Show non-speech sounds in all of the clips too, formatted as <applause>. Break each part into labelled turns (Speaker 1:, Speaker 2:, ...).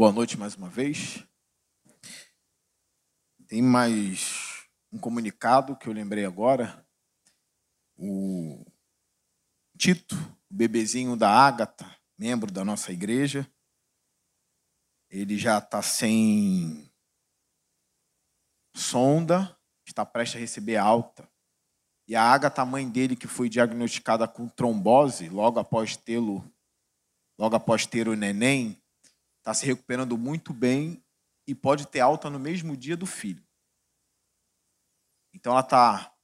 Speaker 1: Boa noite mais uma vez. Tem mais um comunicado que eu lembrei agora. O Tito, o bebezinho da Ágata, membro da nossa igreja, ele já está sem sonda, está prestes a receber alta. E a Ágata, mãe dele, que foi diagnosticada com trombose logo após tê-lo, logo após ter o neném, está se recuperando muito bem e pode ter alta no mesmo dia do filho. Então ela está.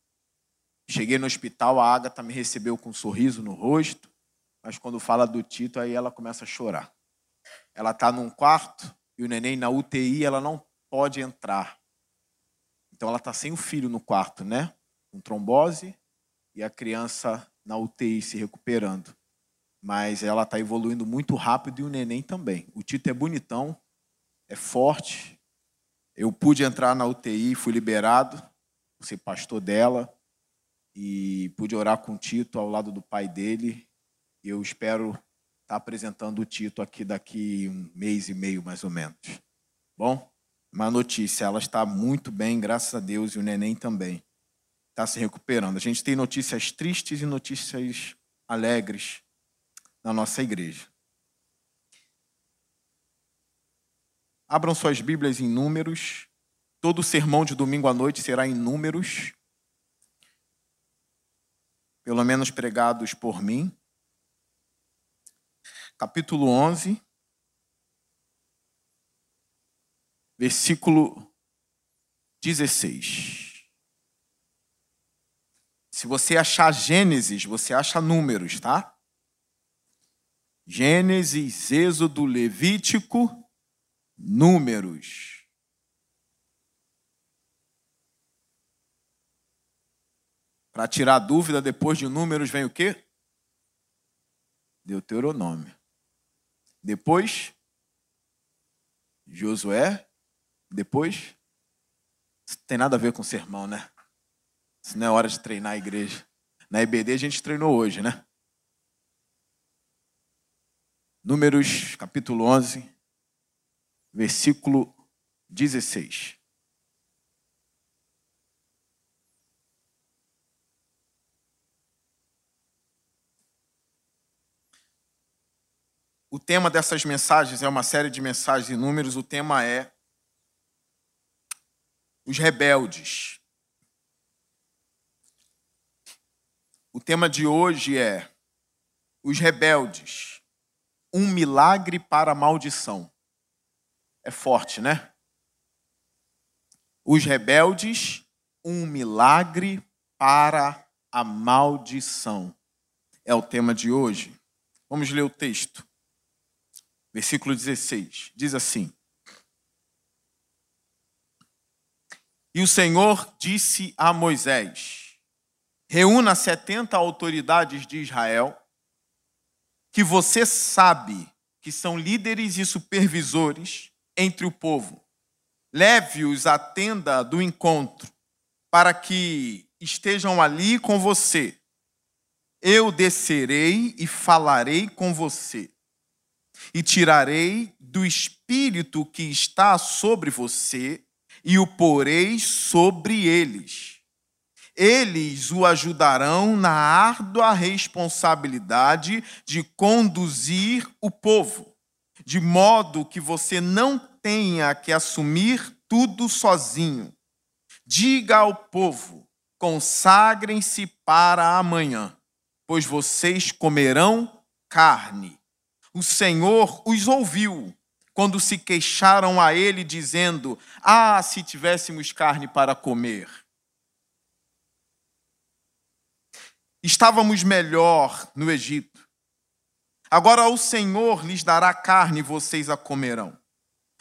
Speaker 1: Cheguei no hospital, a Agatha me recebeu com um sorriso no rosto, mas quando fala do Tito, aí ela começa a chorar. Ela está num quarto e o neném na UTI, ela não pode entrar. Então ela está sem o filho no quarto, né? Com trombose e a criança na UTI se recuperando mas ela está evoluindo muito rápido e o neném também. O Tito é bonitão, é forte. Eu pude entrar na UTI, fui liberado, ser pastor dela, e pude orar com o Tito ao lado do pai dele. eu espero estar tá apresentando o Tito aqui daqui um mês e meio, mais ou menos. Bom, uma notícia: ela está muito bem, graças a Deus, e o neném também está se recuperando. A gente tem notícias tristes e notícias alegres na nossa igreja. Abram suas Bíblias em Números. Todo sermão de domingo à noite será em Números, pelo menos pregados por mim. Capítulo 11, versículo 16. Se você achar Gênesis, você acha Números, tá? Gênesis, Êxodo, Levítico, Números. Para tirar dúvida, depois de Números vem o quê? Deuteronômio. Depois, Josué. Depois, isso tem nada a ver com sermão, né? Isso não é hora de treinar a igreja. Na EBD a gente treinou hoje, né? Números capítulo 11, versículo 16. O tema dessas mensagens é uma série de mensagens e números. O tema é os rebeldes. O tema de hoje é os rebeldes um milagre para a maldição. É forte, né? Os rebeldes, um milagre para a maldição. É o tema de hoje. Vamos ler o texto. Versículo 16. Diz assim: E o Senhor disse a Moisés: Reúna setenta autoridades de Israel que você sabe que são líderes e supervisores entre o povo. Leve-os à tenda do encontro, para que estejam ali com você. Eu descerei e falarei com você, e tirarei do espírito que está sobre você, e o porei sobre eles eles o ajudarão na árdua responsabilidade de conduzir o povo, de modo que você não tenha que assumir tudo sozinho. Diga ao povo: consagrem-se para amanhã, pois vocês comerão carne. O Senhor os ouviu quando se queixaram a ele, dizendo: Ah, se tivéssemos carne para comer! estávamos melhor no Egito. Agora o Senhor lhes dará carne e vocês a comerão.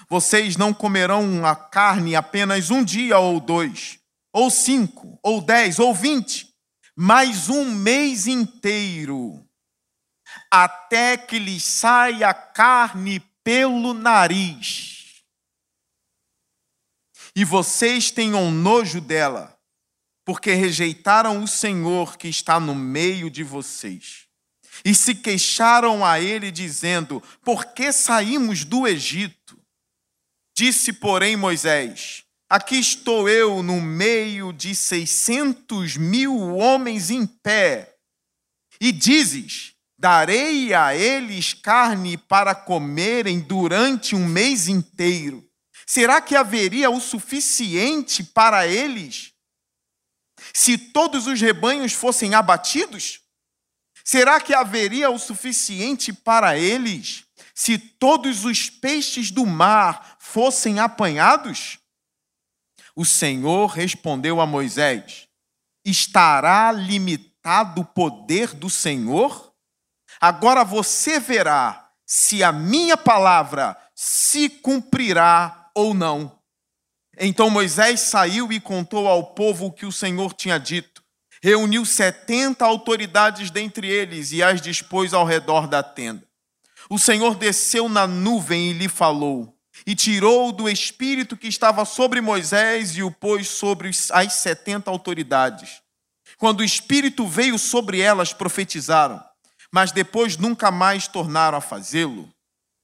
Speaker 1: Vocês não comerão a carne apenas um dia ou dois, ou cinco, ou dez, ou vinte, mas um mês inteiro, até que lhes saia carne pelo nariz. E vocês tenham nojo dela porque rejeitaram o Senhor que está no meio de vocês. E se queixaram a ele, dizendo: Por que saímos do Egito? Disse, porém, Moisés: Aqui estou eu no meio de seiscentos mil homens em pé. E dizes: Darei a eles carne para comerem durante um mês inteiro. Será que haveria o suficiente para eles? se todos os rebanhos fossem abatidos? Será que haveria o suficiente para eles se todos os peixes do mar fossem apanhados? O Senhor respondeu a Moisés: Estará limitado o poder do Senhor? Agora você verá se a minha palavra se cumprirá ou não. Então Moisés saiu e contou ao povo o que o Senhor tinha dito. Reuniu setenta autoridades dentre eles e as dispôs ao redor da tenda. O Senhor desceu na nuvem e lhe falou, e tirou do espírito que estava sobre Moisés e o pôs sobre as setenta autoridades. Quando o espírito veio sobre elas, profetizaram, mas depois nunca mais tornaram a fazê-lo.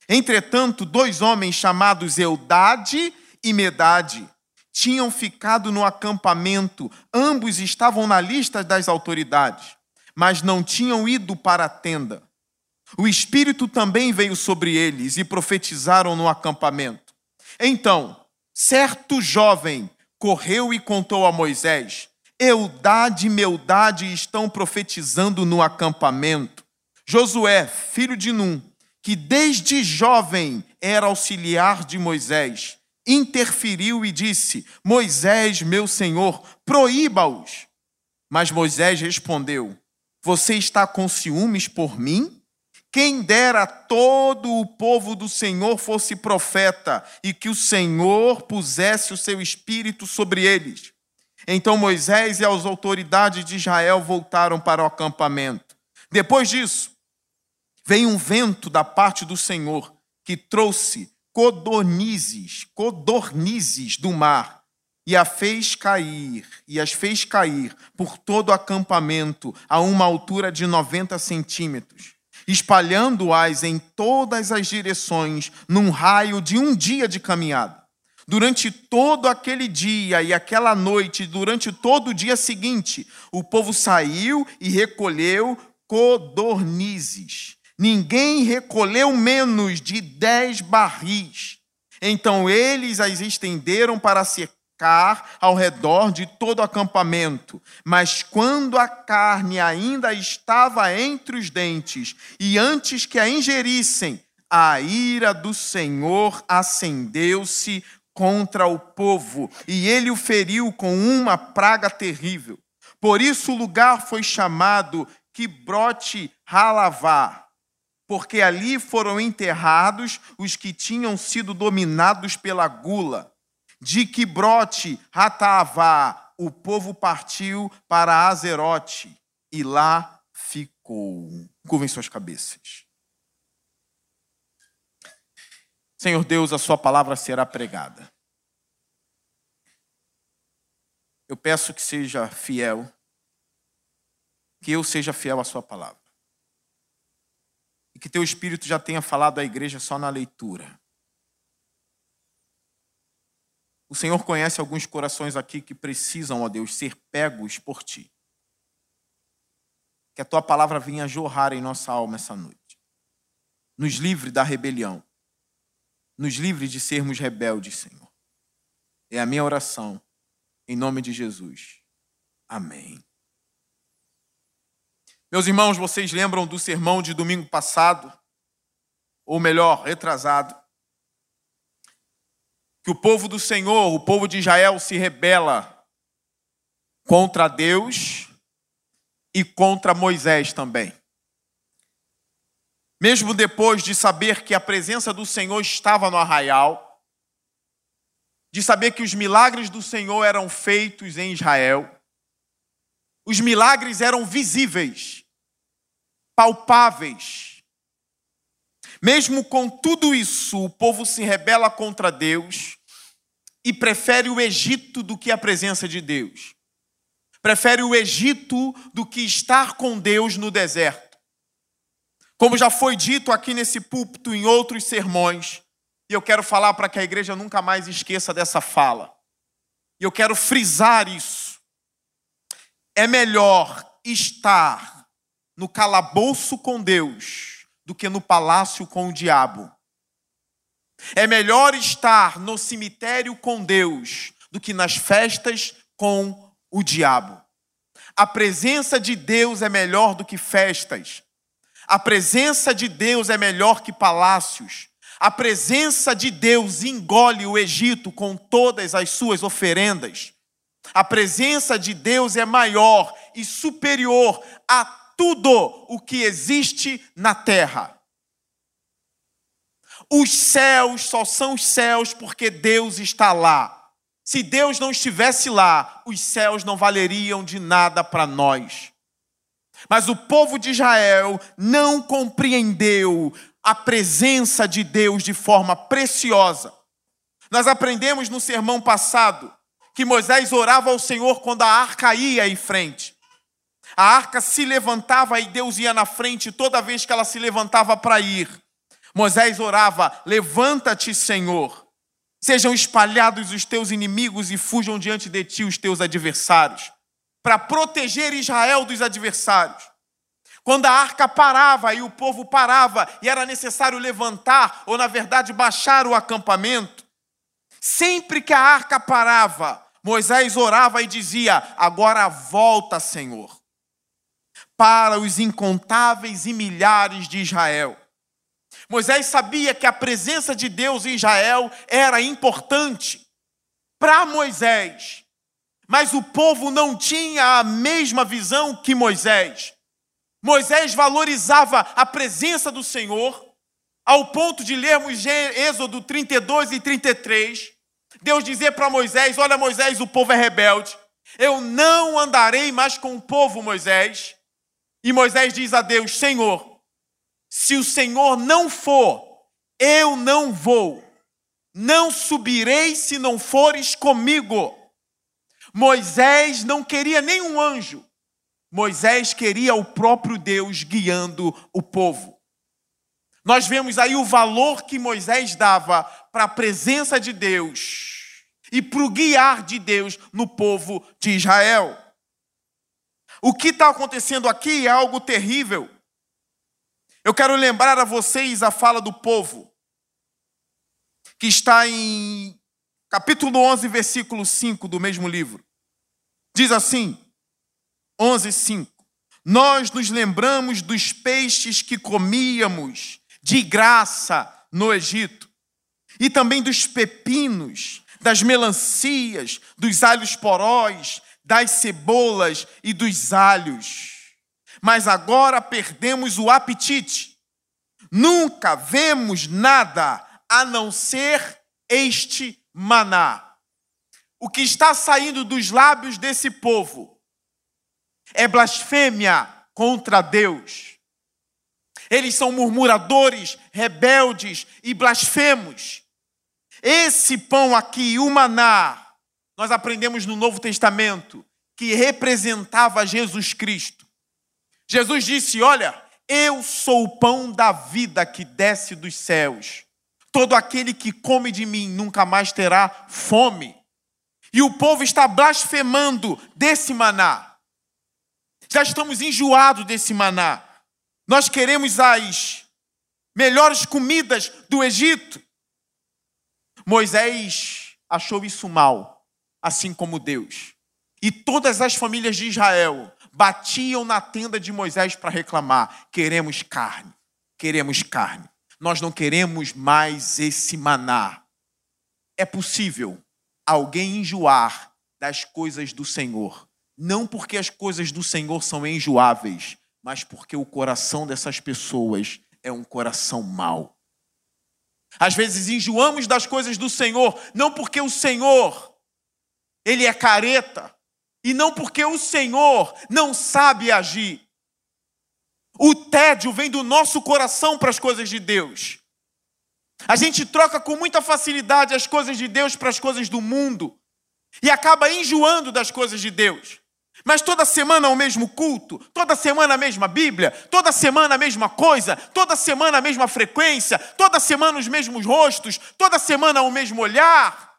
Speaker 1: Entretanto, dois homens chamados Eldade e Medade tinham ficado no acampamento, ambos estavam na lista das autoridades, mas não tinham ido para a tenda. O Espírito também veio sobre eles e profetizaram no acampamento. Então, certo jovem correu e contou a Moisés: Eudade e Meudade estão profetizando no acampamento. Josué, filho de Num, que desde jovem era auxiliar de Moisés, interferiu e disse: Moisés, meu senhor, proíba-os. Mas Moisés respondeu: Você está com ciúmes por mim? Quem dera todo o povo do Senhor fosse profeta e que o Senhor pusesse o seu espírito sobre eles. Então Moisés e as autoridades de Israel voltaram para o acampamento. Depois disso, veio um vento da parte do Senhor que trouxe codornizes, codornizes do mar, e a fez cair, e as fez cair por todo o acampamento a uma altura de 90 centímetros, espalhando-as em todas as direções num raio de um dia de caminhada. Durante todo aquele dia e aquela noite, durante todo o dia seguinte, o povo saiu e recolheu codornizes ninguém recolheu menos de dez barris. Então eles as estenderam para secar ao redor de todo o acampamento. Mas quando a carne ainda estava entre os dentes, e antes que a ingerissem, a ira do Senhor acendeu-se contra o povo, e ele o feriu com uma praga terrível. Por isso o lugar foi chamado Quibrote Halavá, porque ali foram enterrados os que tinham sido dominados pela gula. De brote Rataavá, o povo partiu para Azerote e lá ficou. Curvem suas cabeças. Senhor Deus, a sua palavra será pregada. Eu peço que seja fiel, que eu seja fiel à sua palavra e que teu espírito já tenha falado à igreja só na leitura. O Senhor conhece alguns corações aqui que precisam, ó Deus, ser pegos por ti. Que a tua palavra venha jorrar em nossa alma essa noite. Nos livre da rebelião. Nos livre de sermos rebeldes, Senhor. É a minha oração, em nome de Jesus. Amém. Meus irmãos, vocês lembram do sermão de domingo passado? Ou melhor, retrasado? Que o povo do Senhor, o povo de Israel, se rebela contra Deus e contra Moisés também. Mesmo depois de saber que a presença do Senhor estava no arraial, de saber que os milagres do Senhor eram feitos em Israel, os milagres eram visíveis palpáveis. Mesmo com tudo isso, o povo se rebela contra Deus e prefere o Egito do que a presença de Deus. Prefere o Egito do que estar com Deus no deserto. Como já foi dito aqui nesse púlpito em outros sermões, e eu quero falar para que a igreja nunca mais esqueça dessa fala. E eu quero frisar isso. É melhor estar no calabouço com Deus do que no palácio com o diabo. É melhor estar no cemitério com Deus do que nas festas com o diabo. A presença de Deus é melhor do que festas. A presença de Deus é melhor que palácios. A presença de Deus engole o Egito com todas as suas oferendas. A presença de Deus é maior e superior a tudo o que existe na terra. Os céus só são os céus porque Deus está lá. Se Deus não estivesse lá, os céus não valeriam de nada para nós. Mas o povo de Israel não compreendeu a presença de Deus de forma preciosa. Nós aprendemos no sermão passado que Moisés orava ao Senhor quando a arca ia em frente. A arca se levantava e Deus ia na frente toda vez que ela se levantava para ir. Moisés orava: Levanta-te, Senhor. Sejam espalhados os teus inimigos e fujam diante de ti os teus adversários. Para proteger Israel dos adversários. Quando a arca parava e o povo parava e era necessário levantar ou, na verdade, baixar o acampamento, sempre que a arca parava, Moisés orava e dizia: Agora volta, Senhor para os incontáveis e milhares de Israel. Moisés sabia que a presença de Deus em Israel era importante para Moisés, mas o povo não tinha a mesma visão que Moisés. Moisés valorizava a presença do Senhor, ao ponto de lermos Êxodo 32 e 33, Deus dizer para Moisés: Olha, Moisés, o povo é rebelde, eu não andarei mais com o povo, Moisés. E Moisés diz a Deus: Senhor, se o Senhor não for, eu não vou. Não subirei se não fores comigo. Moisés não queria nenhum anjo. Moisés queria o próprio Deus guiando o povo. Nós vemos aí o valor que Moisés dava para a presença de Deus e para o guiar de Deus no povo de Israel. O que está acontecendo aqui é algo terrível. Eu quero lembrar a vocês a fala do povo, que está em capítulo 11, versículo 5 do mesmo livro. Diz assim: 11, 5. Nós nos lembramos dos peixes que comíamos de graça no Egito, e também dos pepinos, das melancias, dos alhos poróis, das cebolas e dos alhos. Mas agora perdemos o apetite. Nunca vemos nada a não ser este maná. O que está saindo dos lábios desse povo é blasfêmia contra Deus. Eles são murmuradores, rebeldes e blasfemos. Esse pão aqui, o maná, nós aprendemos no Novo Testamento que representava Jesus Cristo. Jesus disse: Olha, eu sou o pão da vida que desce dos céus. Todo aquele que come de mim nunca mais terá fome. E o povo está blasfemando desse maná. Já estamos enjoados desse maná. Nós queremos as melhores comidas do Egito. Moisés achou isso mal assim como Deus. E todas as famílias de Israel batiam na tenda de Moisés para reclamar: queremos carne, queremos carne. Nós não queremos mais esse maná. É possível alguém enjoar das coisas do Senhor, não porque as coisas do Senhor são enjoáveis, mas porque o coração dessas pessoas é um coração mau. Às vezes enjoamos das coisas do Senhor, não porque o Senhor ele é careta, e não porque o Senhor não sabe agir. O tédio vem do nosso coração para as coisas de Deus. A gente troca com muita facilidade as coisas de Deus para as coisas do mundo e acaba enjoando das coisas de Deus. Mas toda semana o mesmo culto, toda semana a mesma Bíblia, toda semana a mesma coisa, toda semana a mesma frequência, toda semana os mesmos rostos, toda semana o mesmo olhar.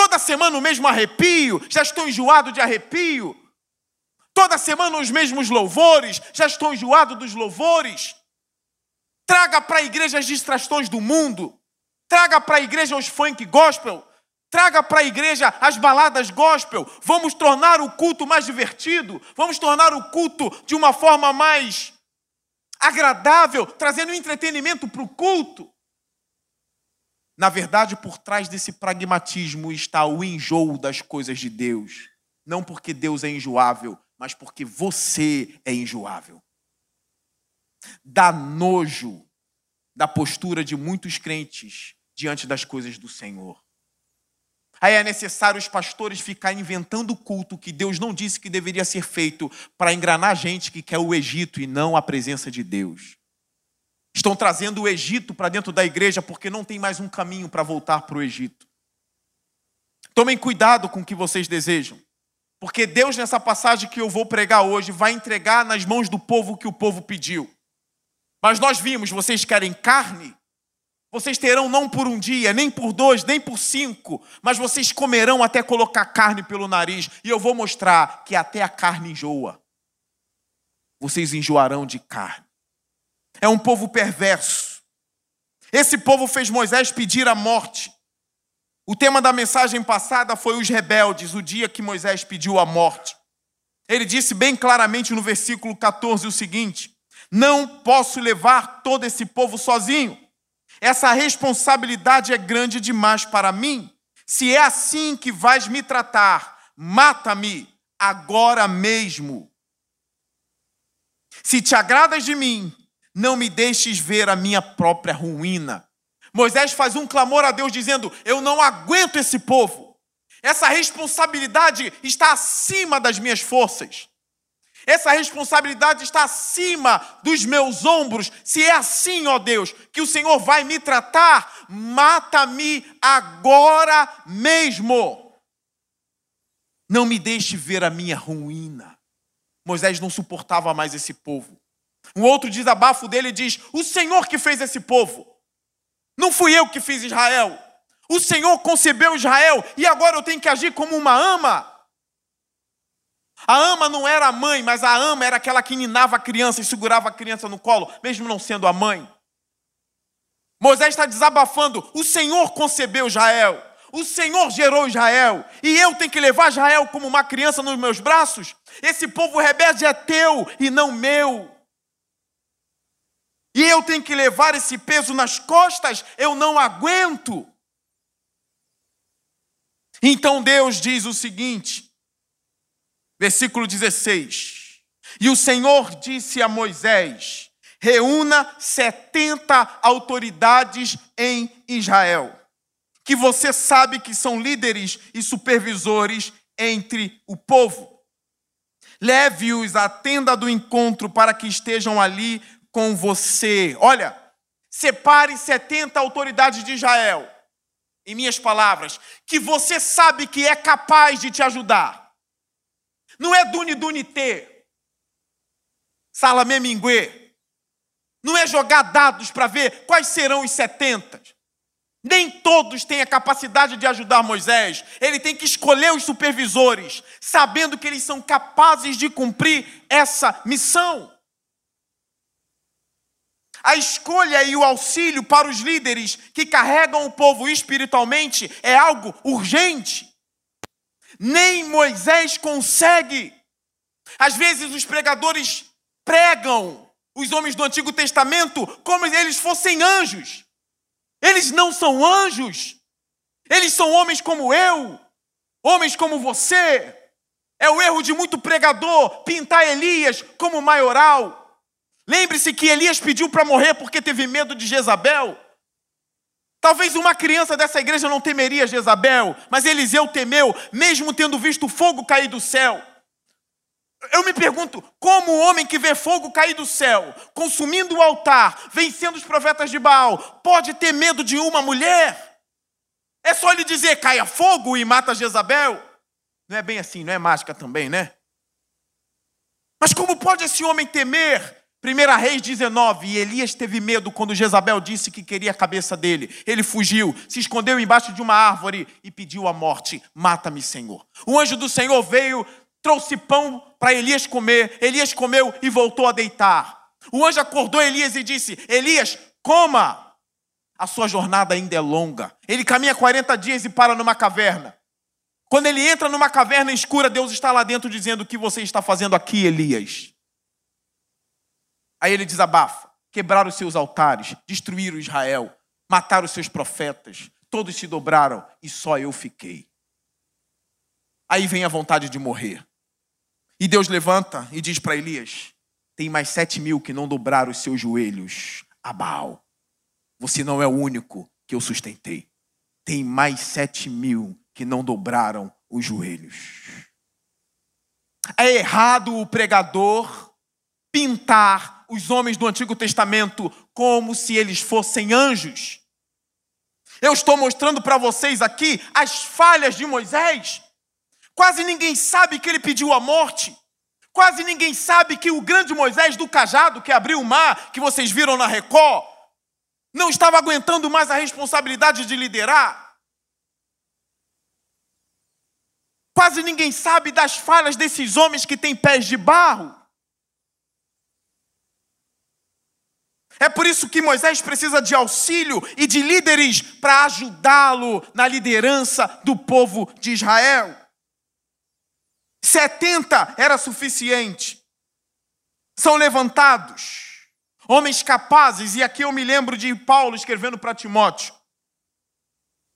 Speaker 1: Toda semana o mesmo arrepio, já estou enjoado de arrepio. Toda semana os mesmos louvores, já estou enjoado dos louvores. Traga para a igreja as distrações do mundo. Traga para a igreja os funk gospel. Traga para a igreja as baladas gospel. Vamos tornar o culto mais divertido. Vamos tornar o culto de uma forma mais agradável, trazendo entretenimento para o culto. Na verdade, por trás desse pragmatismo está o enjoo das coisas de Deus. Não porque Deus é enjoável, mas porque você é enjoável. Dá nojo da postura de muitos crentes diante das coisas do Senhor. Aí é necessário os pastores ficar inventando culto que Deus não disse que deveria ser feito para engranar gente que quer o Egito e não a presença de Deus. Estão trazendo o Egito para dentro da igreja porque não tem mais um caminho para voltar para o Egito. Tomem cuidado com o que vocês desejam, porque Deus, nessa passagem que eu vou pregar hoje, vai entregar nas mãos do povo o que o povo pediu. Mas nós vimos, vocês querem carne? Vocês terão não por um dia, nem por dois, nem por cinco, mas vocês comerão até colocar carne pelo nariz, e eu vou mostrar que até a carne enjoa. Vocês enjoarão de carne é um povo perverso. Esse povo fez Moisés pedir a morte. O tema da mensagem passada foi os rebeldes, o dia que Moisés pediu a morte. Ele disse bem claramente no versículo 14 o seguinte: Não posso levar todo esse povo sozinho. Essa responsabilidade é grande demais para mim. Se é assim que vais me tratar, mata-me agora mesmo. Se te agradas de mim, não me deixes ver a minha própria ruína. Moisés faz um clamor a Deus dizendo: Eu não aguento esse povo. Essa responsabilidade está acima das minhas forças. Essa responsabilidade está acima dos meus ombros. Se é assim, ó Deus, que o Senhor vai me tratar, mata-me agora mesmo. Não me deixe ver a minha ruína. Moisés não suportava mais esse povo. Um outro desabafo dele diz: O Senhor que fez esse povo. Não fui eu que fiz Israel. O Senhor concebeu Israel e agora eu tenho que agir como uma ama. A ama não era a mãe, mas a ama era aquela que ninava a criança e segurava a criança no colo, mesmo não sendo a mãe. Moisés está desabafando: o Senhor concebeu Israel, o Senhor gerou Israel, e eu tenho que levar Israel como uma criança nos meus braços? Esse povo rebelde é teu e não meu. E eu tenho que levar esse peso nas costas, eu não aguento. Então Deus diz o seguinte, versículo 16: E o Senhor disse a Moisés: Reúna 70 autoridades em Israel, que você sabe que são líderes e supervisores entre o povo. Leve-os à tenda do encontro para que estejam ali com você. Olha, separe 70 autoridades de Israel, em minhas palavras, que você sabe que é capaz de te ajudar. Não é Duni Dunité, Salamé Minguê. Não é jogar dados para ver quais serão os 70. Nem todos têm a capacidade de ajudar Moisés. Ele tem que escolher os supervisores, sabendo que eles são capazes de cumprir essa missão. A escolha e o auxílio para os líderes que carregam o povo espiritualmente é algo urgente. Nem Moisés consegue. Às vezes os pregadores pregam os homens do Antigo Testamento como se eles fossem anjos. Eles não são anjos. Eles são homens como eu, homens como você. É o erro de muito pregador pintar Elias como maioral Lembre-se que Elias pediu para morrer porque teve medo de Jezabel. Talvez uma criança dessa igreja não temeria Jezabel, mas Eliseu temeu, mesmo tendo visto fogo cair do céu. Eu me pergunto, como o homem que vê fogo cair do céu, consumindo o altar, vencendo os profetas de Baal, pode ter medo de uma mulher? É só lhe dizer, caia fogo e mata Jezabel? Não é bem assim, não é mágica também, né? Mas como pode esse homem temer 1 Reis 19, e Elias teve medo quando Jezabel disse que queria a cabeça dele. Ele fugiu, se escondeu embaixo de uma árvore e pediu a morte: Mata-me, Senhor. O anjo do Senhor veio, trouxe pão para Elias comer. Elias comeu e voltou a deitar. O anjo acordou Elias e disse: Elias, coma. A sua jornada ainda é longa. Ele caminha 40 dias e para numa caverna. Quando ele entra numa caverna escura, Deus está lá dentro dizendo: O que você está fazendo aqui, Elias? Aí ele desabafa: quebraram os seus altares, destruíram Israel, mataram os seus profetas, todos se dobraram e só eu fiquei. Aí vem a vontade de morrer. E Deus levanta e diz para Elias: tem mais sete mil que não dobraram os seus joelhos a Baal. Você não é o único que eu sustentei. Tem mais sete mil que não dobraram os joelhos. É errado o pregador pintar os homens do Antigo Testamento como se eles fossem anjos. Eu estou mostrando para vocês aqui as falhas de Moisés. Quase ninguém sabe que ele pediu a morte. Quase ninguém sabe que o grande Moisés do cajado, que abriu o mar, que vocês viram na Record, não estava aguentando mais a responsabilidade de liderar. Quase ninguém sabe das falhas desses homens que têm pés de barro. É por isso que Moisés precisa de auxílio e de líderes para ajudá-lo na liderança do povo de Israel. 70 era suficiente. São levantados homens capazes, e aqui eu me lembro de Paulo escrevendo para Timóteo.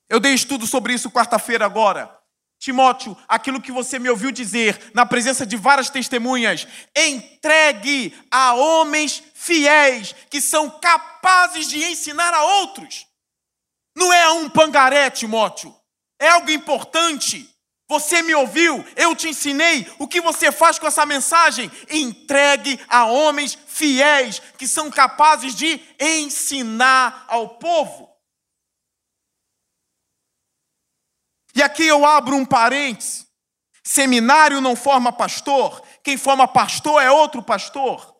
Speaker 1: Eu dei estudo sobre isso quarta-feira agora. Timóteo, aquilo que você me ouviu dizer na presença de várias testemunhas, entregue a homens fiéis que são capazes de ensinar a outros. Não é a um pangaré, Timóteo. É algo importante. Você me ouviu, eu te ensinei. O que você faz com essa mensagem? Entregue a homens fiéis que são capazes de ensinar ao povo. E aqui eu abro um parênteses: Seminário não forma pastor, quem forma pastor é outro pastor.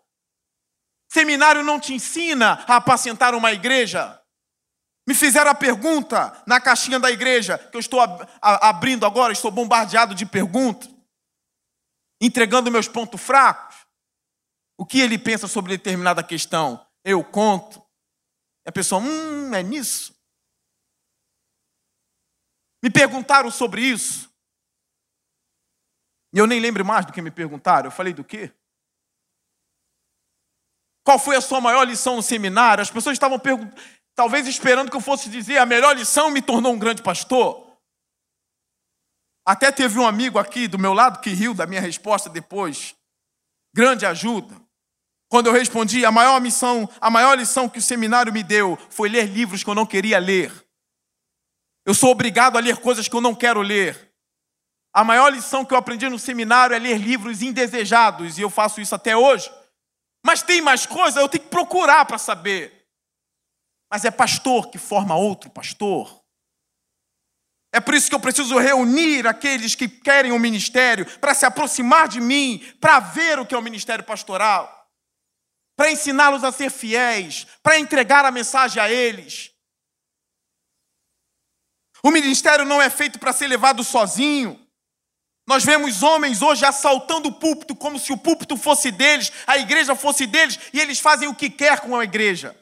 Speaker 1: Seminário não te ensina a apacentar uma igreja. Me fizeram a pergunta na caixinha da igreja, que eu estou abrindo agora, estou bombardeado de perguntas, entregando meus pontos fracos. O que ele pensa sobre determinada questão? Eu conto. E a pessoa, hum, é nisso. Me perguntaram sobre isso. E eu nem lembro mais do que me perguntaram. Eu falei do quê? Qual foi a sua maior lição no seminário? As pessoas estavam perguntando, talvez esperando que eu fosse dizer a melhor lição me tornou um grande pastor. Até teve um amigo aqui do meu lado que riu da minha resposta depois. Grande ajuda. Quando eu respondi, a maior missão, a maior lição que o seminário me deu foi ler livros que eu não queria ler. Eu sou obrigado a ler coisas que eu não quero ler. A maior lição que eu aprendi no seminário é ler livros indesejados, e eu faço isso até hoje. Mas tem mais coisa, eu tenho que procurar para saber. Mas é pastor que forma outro pastor. É por isso que eu preciso reunir aqueles que querem o um ministério para se aproximar de mim, para ver o que é o ministério pastoral, para ensiná-los a ser fiéis, para entregar a mensagem a eles. O ministério não é feito para ser levado sozinho. Nós vemos homens hoje assaltando o púlpito como se o púlpito fosse deles, a igreja fosse deles, e eles fazem o que quer com a igreja.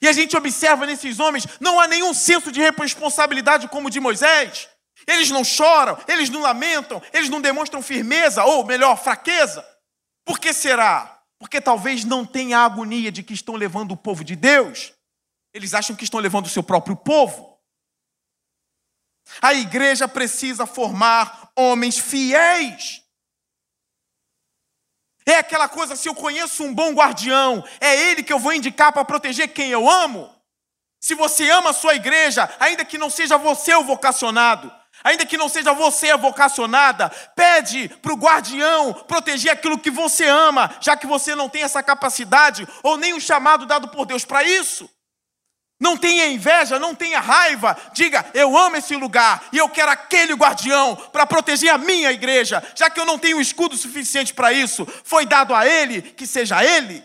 Speaker 1: E a gente observa nesses homens, não há nenhum senso de responsabilidade como o de Moisés. Eles não choram, eles não lamentam, eles não demonstram firmeza, ou melhor, fraqueza. Por que será? Porque talvez não tenha a agonia de que estão levando o povo de Deus. Eles acham que estão levando o seu próprio povo. A igreja precisa formar homens fiéis. É aquela coisa, se eu conheço um bom guardião, é ele que eu vou indicar para proteger quem eu amo. Se você ama a sua igreja, ainda que não seja você o vocacionado, ainda que não seja você a vocacionada, pede para o guardião proteger aquilo que você ama, já que você não tem essa capacidade ou nem o chamado dado por Deus para isso. Não tenha inveja, não tenha raiva. Diga, eu amo esse lugar e eu quero aquele guardião para proteger a minha igreja, já que eu não tenho escudo suficiente para isso. Foi dado a ele, que seja ele.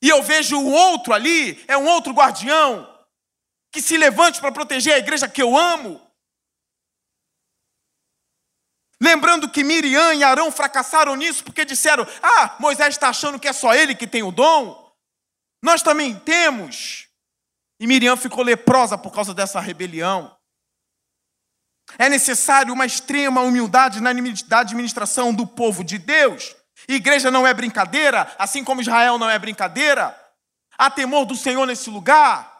Speaker 1: E eu vejo o outro ali, é um outro guardião, que se levante para proteger a igreja que eu amo. Lembrando que Miriam e Arão fracassaram nisso porque disseram: Ah, Moisés está achando que é só ele que tem o dom. Nós também temos. E Miriam ficou leprosa por causa dessa rebelião. É necessário uma extrema humildade na administração do povo de Deus. Igreja não é brincadeira, assim como Israel não é brincadeira. Há temor do Senhor nesse lugar.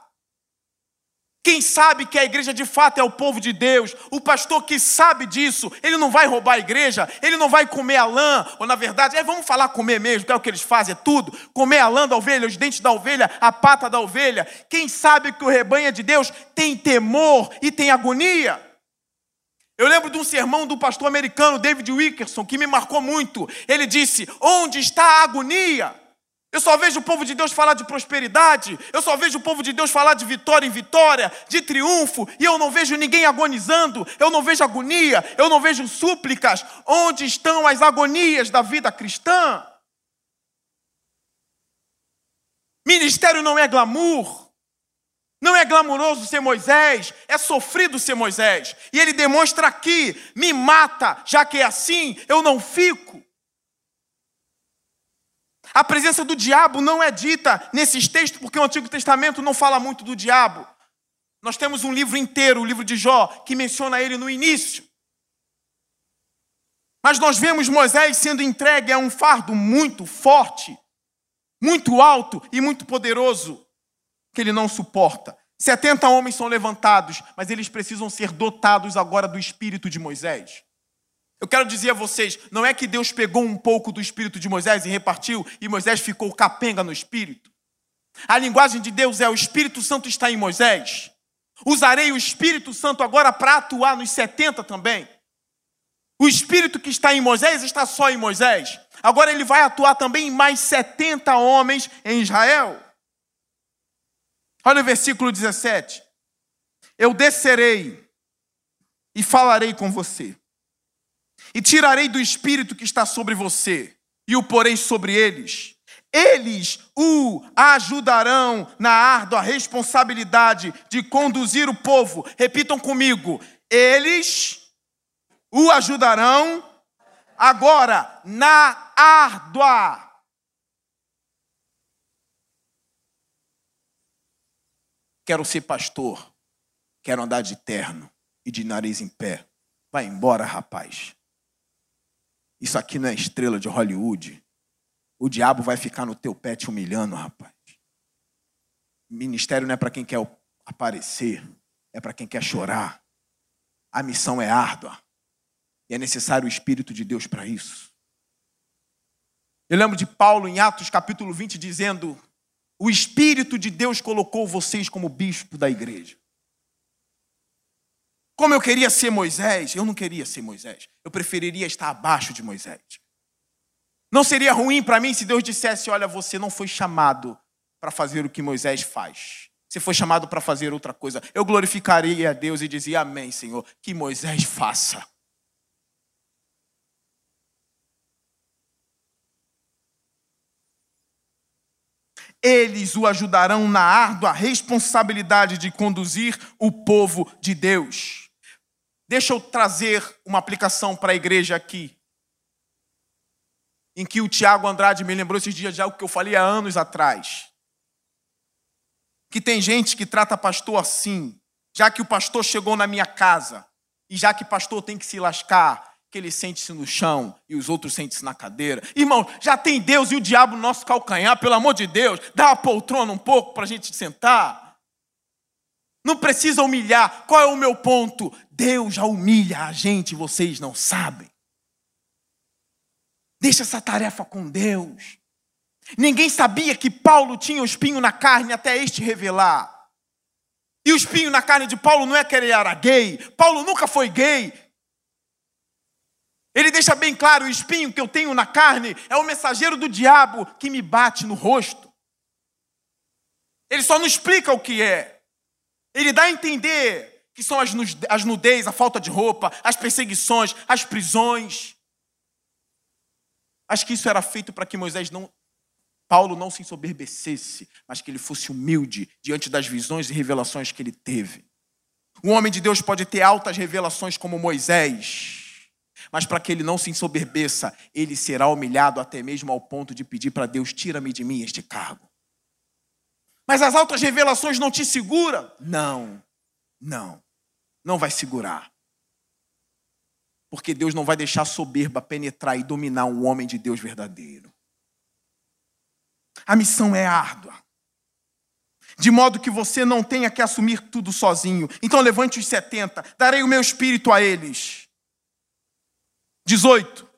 Speaker 1: Quem sabe que a igreja de fato é o povo de Deus, o pastor que sabe disso, ele não vai roubar a igreja, ele não vai comer a lã, ou na verdade, é, vamos falar comer mesmo, que é o que eles fazem, é tudo: comer a lã da ovelha, os dentes da ovelha, a pata da ovelha. Quem sabe que o rebanho é de Deus tem temor e tem agonia. Eu lembro de um sermão do pastor americano David Wickerson que me marcou muito. Ele disse: Onde está a agonia? Eu só vejo o povo de Deus falar de prosperidade, eu só vejo o povo de Deus falar de vitória em vitória, de triunfo, e eu não vejo ninguém agonizando, eu não vejo agonia, eu não vejo súplicas. Onde estão as agonias da vida cristã? Ministério não é glamour. Não é glamuroso ser Moisés, é sofrido ser Moisés. E ele demonstra aqui: me mata, já que é assim, eu não fico. A presença do diabo não é dita nesses textos, porque o Antigo Testamento não fala muito do diabo. Nós temos um livro inteiro, o livro de Jó, que menciona ele no início. Mas nós vemos Moisés sendo entregue a um fardo muito forte, muito alto e muito poderoso, que ele não suporta. 70 homens são levantados, mas eles precisam ser dotados agora do espírito de Moisés. Eu quero dizer a vocês: não é que Deus pegou um pouco do espírito de Moisés e repartiu, e Moisés ficou capenga no espírito. A linguagem de Deus é: o Espírito Santo está em Moisés. Usarei o Espírito Santo agora para atuar nos 70 também. O Espírito que está em Moisés está só em Moisés. Agora ele vai atuar também em mais 70 homens em Israel. Olha o versículo 17. Eu descerei e falarei com você e tirarei do espírito que está sobre você e o porei sobre eles. Eles o ajudarão na árdua responsabilidade de conduzir o povo. Repitam comigo: eles o ajudarão agora na árdua. Quero ser pastor, quero andar de terno e de nariz em pé. Vai embora, rapaz. Isso aqui não é estrela de Hollywood. O diabo vai ficar no teu pé te humilhando, rapaz. Ministério não é para quem quer aparecer, é para quem quer chorar. A missão é árdua. E é necessário o Espírito de Deus para isso. Eu lembro de Paulo em Atos capítulo 20 dizendo: O Espírito de Deus colocou vocês como bispo da igreja. Como eu queria ser Moisés, eu não queria ser Moisés. Eu preferiria estar abaixo de Moisés. Não seria ruim para mim se Deus dissesse: Olha, você não foi chamado para fazer o que Moisés faz. Você foi chamado para fazer outra coisa. Eu glorificaria a Deus e dizia: Amém, Senhor, que Moisés faça. eles o ajudarão na árdua responsabilidade de conduzir o povo de Deus. Deixa eu trazer uma aplicação para a igreja aqui. Em que o Tiago Andrade me lembrou esses dias de algo que eu falei há anos atrás. Que tem gente que trata pastor assim, já que o pastor chegou na minha casa, e já que pastor tem que se lascar, que ele sente-se no chão e os outros sentem-se na cadeira. Irmão, já tem Deus e o diabo no nosso calcanhar, pelo amor de Deus, dá a poltrona um pouco para a gente sentar. Não precisa humilhar. Qual é o meu ponto? Deus já humilha a gente, vocês não sabem. Deixa essa tarefa com Deus. Ninguém sabia que Paulo tinha o espinho na carne até este revelar. E o espinho na carne de Paulo não é que ele era gay. Paulo nunca foi gay. Ele deixa bem claro: o espinho que eu tenho na carne é o mensageiro do diabo que me bate no rosto. Ele só não explica o que é. Ele dá a entender que são as, nudez, a falta de roupa, as perseguições, as prisões. Acho que isso era feito para que Moisés não, Paulo não se ensoberbecesse, mas que ele fosse humilde diante das visões e revelações que ele teve. Um homem de Deus pode ter altas revelações como Moisés, mas para que ele não se ensoberbeça, ele será humilhado até mesmo ao ponto de pedir para Deus: tira-me de mim este cargo. Mas as altas revelações não te seguram? Não. Não, não vai segurar. Porque Deus não vai deixar a soberba penetrar e dominar um homem de Deus verdadeiro. A missão é árdua. De modo que você não tenha que assumir tudo sozinho. Então levante os 70, darei o meu espírito a eles. 18.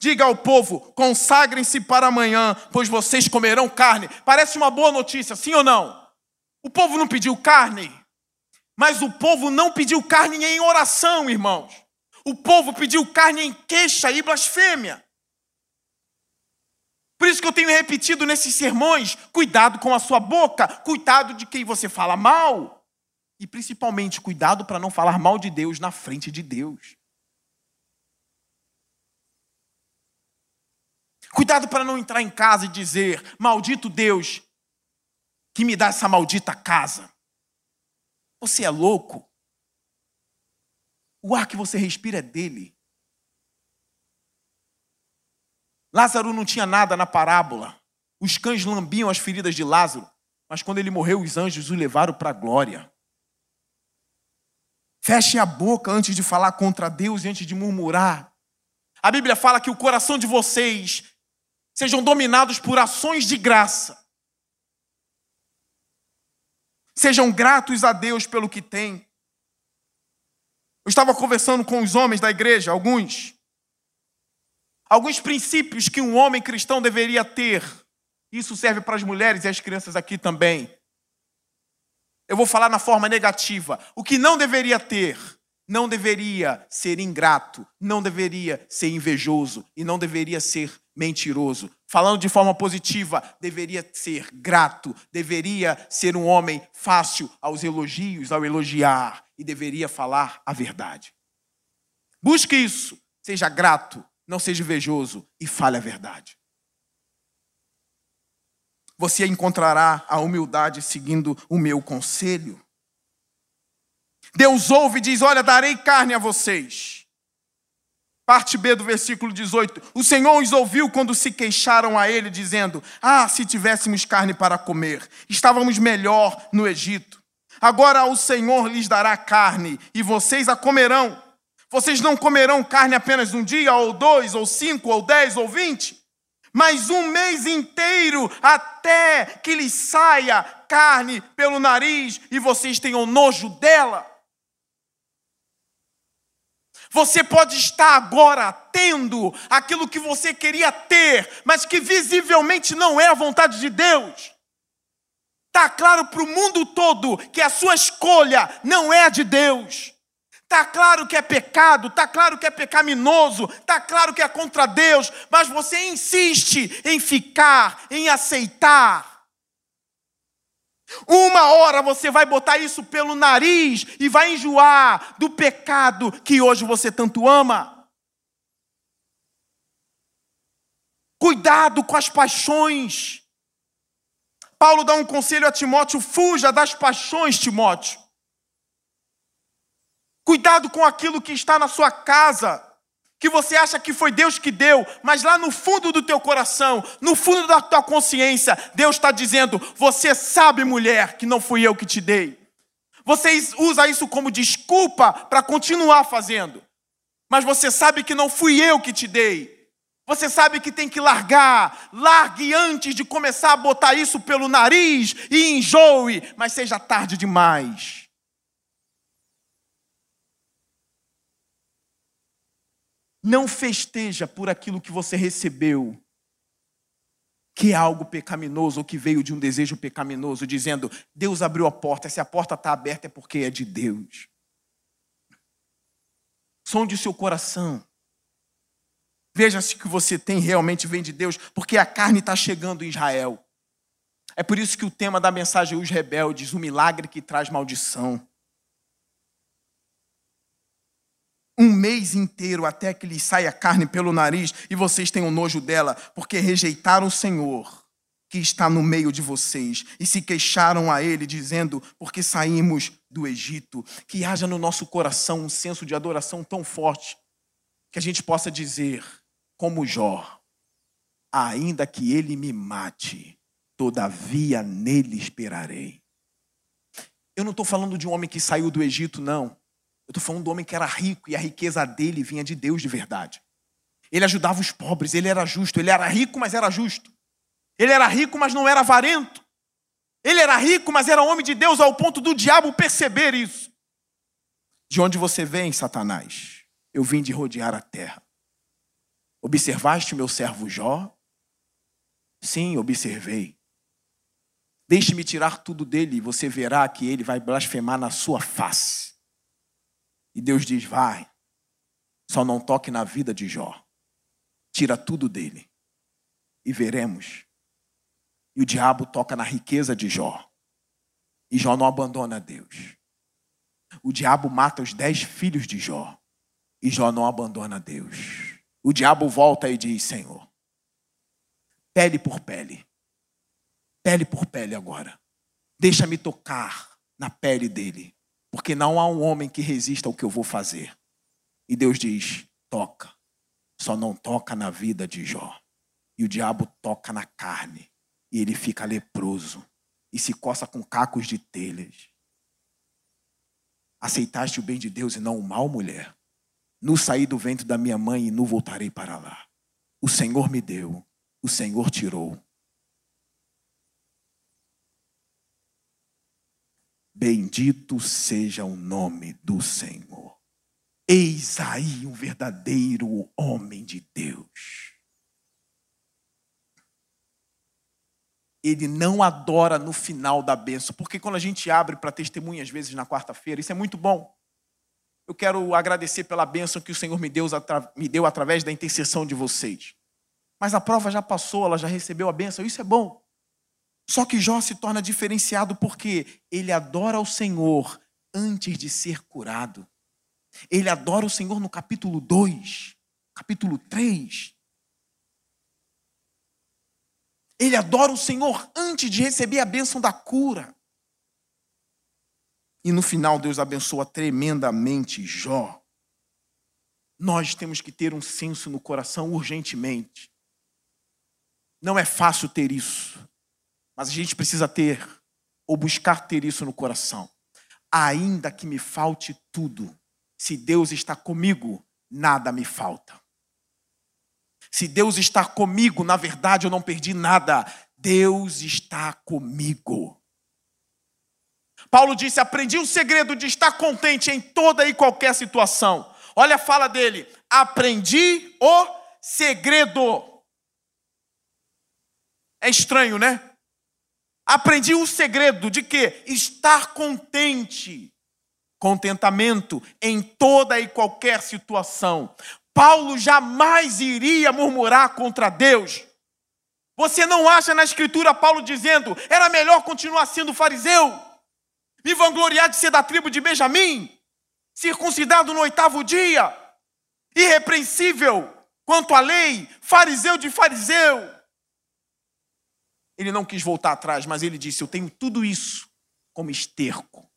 Speaker 1: Diga ao povo: consagrem-se para amanhã, pois vocês comerão carne. Parece uma boa notícia, sim ou não? O povo não pediu carne. Mas o povo não pediu carne em oração, irmãos. O povo pediu carne em queixa e blasfêmia. Por isso que eu tenho repetido nesses sermões: cuidado com a sua boca, cuidado de quem você fala mal. E principalmente, cuidado para não falar mal de Deus na frente de Deus. Cuidado para não entrar em casa e dizer: Maldito Deus que me dá essa maldita casa. Você é louco? O ar que você respira é dele. Lázaro não tinha nada na parábola. Os cães lambiam as feridas de Lázaro, mas quando ele morreu, os anjos o levaram para a glória. Feche a boca antes de falar contra Deus e antes de murmurar. A Bíblia fala que o coração de vocês sejam dominados por ações de graça Sejam gratos a Deus pelo que têm. Eu estava conversando com os homens da igreja, alguns. Alguns princípios que um homem cristão deveria ter. Isso serve para as mulheres e as crianças aqui também. Eu vou falar na forma negativa. O que não deveria ter, não deveria ser ingrato, não deveria ser invejoso e não deveria ser mentiroso. Falando de forma positiva, deveria ser grato, deveria ser um homem fácil aos elogios, ao elogiar, e deveria falar a verdade. Busque isso, seja grato, não seja invejoso e fale a verdade. Você encontrará a humildade seguindo o meu conselho. Deus ouve e diz: Olha, darei carne a vocês. Parte B do versículo 18. O Senhor os ouviu quando se queixaram a ele, dizendo: Ah, se tivéssemos carne para comer, estávamos melhor no Egito. Agora o Senhor lhes dará carne e vocês a comerão. Vocês não comerão carne apenas um dia, ou dois, ou cinco, ou dez, ou vinte, mas um mês inteiro, até que lhes saia carne pelo nariz e vocês tenham nojo dela. Você pode estar agora tendo aquilo que você queria ter, mas que visivelmente não é a vontade de Deus. Está claro para o mundo todo que a sua escolha não é a de Deus. Está claro que é pecado, está claro que é pecaminoso, está claro que é contra Deus, mas você insiste em ficar, em aceitar. Uma hora você vai botar isso pelo nariz e vai enjoar do pecado que hoje você tanto ama. Cuidado com as paixões. Paulo dá um conselho a Timóteo: fuja das paixões, Timóteo. Cuidado com aquilo que está na sua casa que você acha que foi Deus que deu, mas lá no fundo do teu coração, no fundo da tua consciência, Deus está dizendo: você sabe, mulher, que não fui eu que te dei. Você usa isso como desculpa para continuar fazendo, mas você sabe que não fui eu que te dei. Você sabe que tem que largar, largue antes de começar a botar isso pelo nariz e enjoe, mas seja tarde demais. Não festeja por aquilo que você recebeu, que é algo pecaminoso ou que veio de um desejo pecaminoso, dizendo: Deus abriu a porta, se a porta está aberta é porque é de Deus. Sonde o seu coração. Veja se o que você tem realmente vem de Deus, porque a carne está chegando em Israel. É por isso que o tema da mensagem Os Rebeldes, o milagre que traz maldição. um mês inteiro até que lhe saia carne pelo nariz e vocês tenham nojo dela, porque rejeitaram o Senhor que está no meio de vocês e se queixaram a ele, dizendo: Porque saímos do Egito. Que haja no nosso coração um senso de adoração tão forte que a gente possa dizer, como Jó: Ainda que ele me mate, todavia nele esperarei. Eu não estou falando de um homem que saiu do Egito, não. Eu estou falando do homem que era rico e a riqueza dele vinha de Deus de verdade. Ele ajudava os pobres, ele era justo, ele era rico, mas era justo. Ele era rico, mas não era avarento. Ele era rico, mas era homem de Deus, ao ponto do diabo perceber isso. De onde você vem, Satanás? Eu vim de rodear a terra. Observaste meu servo Jó? Sim, observei. Deixe-me tirar tudo dele, e você verá que ele vai blasfemar na sua face. E Deus diz: vai, só não toque na vida de Jó. Tira tudo dele e veremos. E o diabo toca na riqueza de Jó. E Jó não abandona Deus. O diabo mata os dez filhos de Jó. E Jó não abandona Deus. O diabo volta e diz: Senhor, pele por pele, pele por pele agora. Deixa-me tocar na pele dele. Porque não há um homem que resista ao que eu vou fazer. E Deus diz: toca. Só não toca na vida de Jó. E o diabo toca na carne. E ele fica leproso. E se coça com cacos de telhas. Aceitaste o bem de Deus e não o mal, mulher. No saí do vento da minha mãe e no voltarei para lá. O Senhor me deu, o Senhor tirou. Bendito seja o nome do Senhor. Eis aí um verdadeiro homem de Deus. Ele não adora no final da benção, porque quando a gente abre para testemunha, às vezes na quarta-feira, isso é muito bom. Eu quero agradecer pela benção que o Senhor me deu, me deu através da intercessão de vocês. Mas a prova já passou, ela já recebeu a benção, isso é bom. Só que Jó se torna diferenciado porque ele adora o Senhor antes de ser curado. Ele adora o Senhor no capítulo 2, capítulo 3. Ele adora o Senhor antes de receber a bênção da cura. E no final, Deus abençoa tremendamente Jó. Nós temos que ter um senso no coração urgentemente. Não é fácil ter isso. Mas a gente precisa ter, ou buscar ter isso no coração. Ainda que me falte tudo, se Deus está comigo, nada me falta. Se Deus está comigo, na verdade eu não perdi nada. Deus está comigo. Paulo disse: Aprendi o segredo de estar contente em toda e qualquer situação. Olha a fala dele: Aprendi o segredo. É estranho, né? aprendi o segredo de que estar contente, contentamento em toda e qualquer situação. Paulo jamais iria murmurar contra Deus. Você não acha na escritura Paulo dizendo: "Era melhor continuar sendo fariseu, me vangloriar de ser da tribo de Benjamim, circuncidado no oitavo dia, irrepreensível quanto à lei, fariseu de fariseu"? Ele não quis voltar atrás, mas ele disse: Eu tenho tudo isso como esterco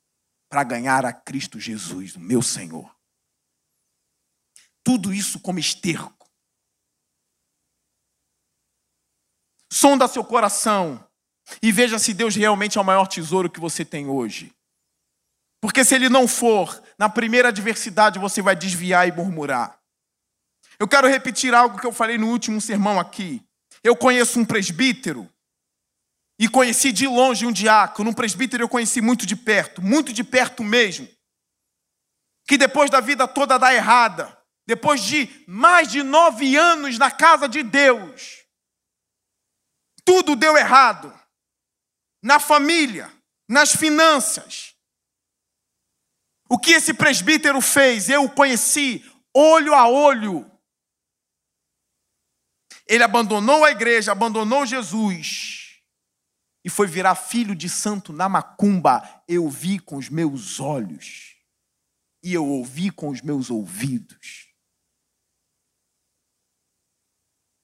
Speaker 1: para ganhar a Cristo Jesus, meu Senhor. Tudo isso como esterco. Sonda seu coração e veja se Deus realmente é o maior tesouro que você tem hoje. Porque se ele não for, na primeira adversidade você vai desviar e murmurar. Eu quero repetir algo que eu falei no último sermão aqui. Eu conheço um presbítero e conheci de longe um diácono, um presbítero eu conheci muito de perto, muito de perto mesmo. Que depois da vida toda da errada, depois de mais de nove anos na casa de Deus, tudo deu errado. Na família, nas finanças. O que esse presbítero fez, eu o conheci olho a olho. Ele abandonou a igreja, abandonou Jesus e foi virar filho de santo na macumba, eu vi com os meus olhos e eu ouvi com os meus ouvidos.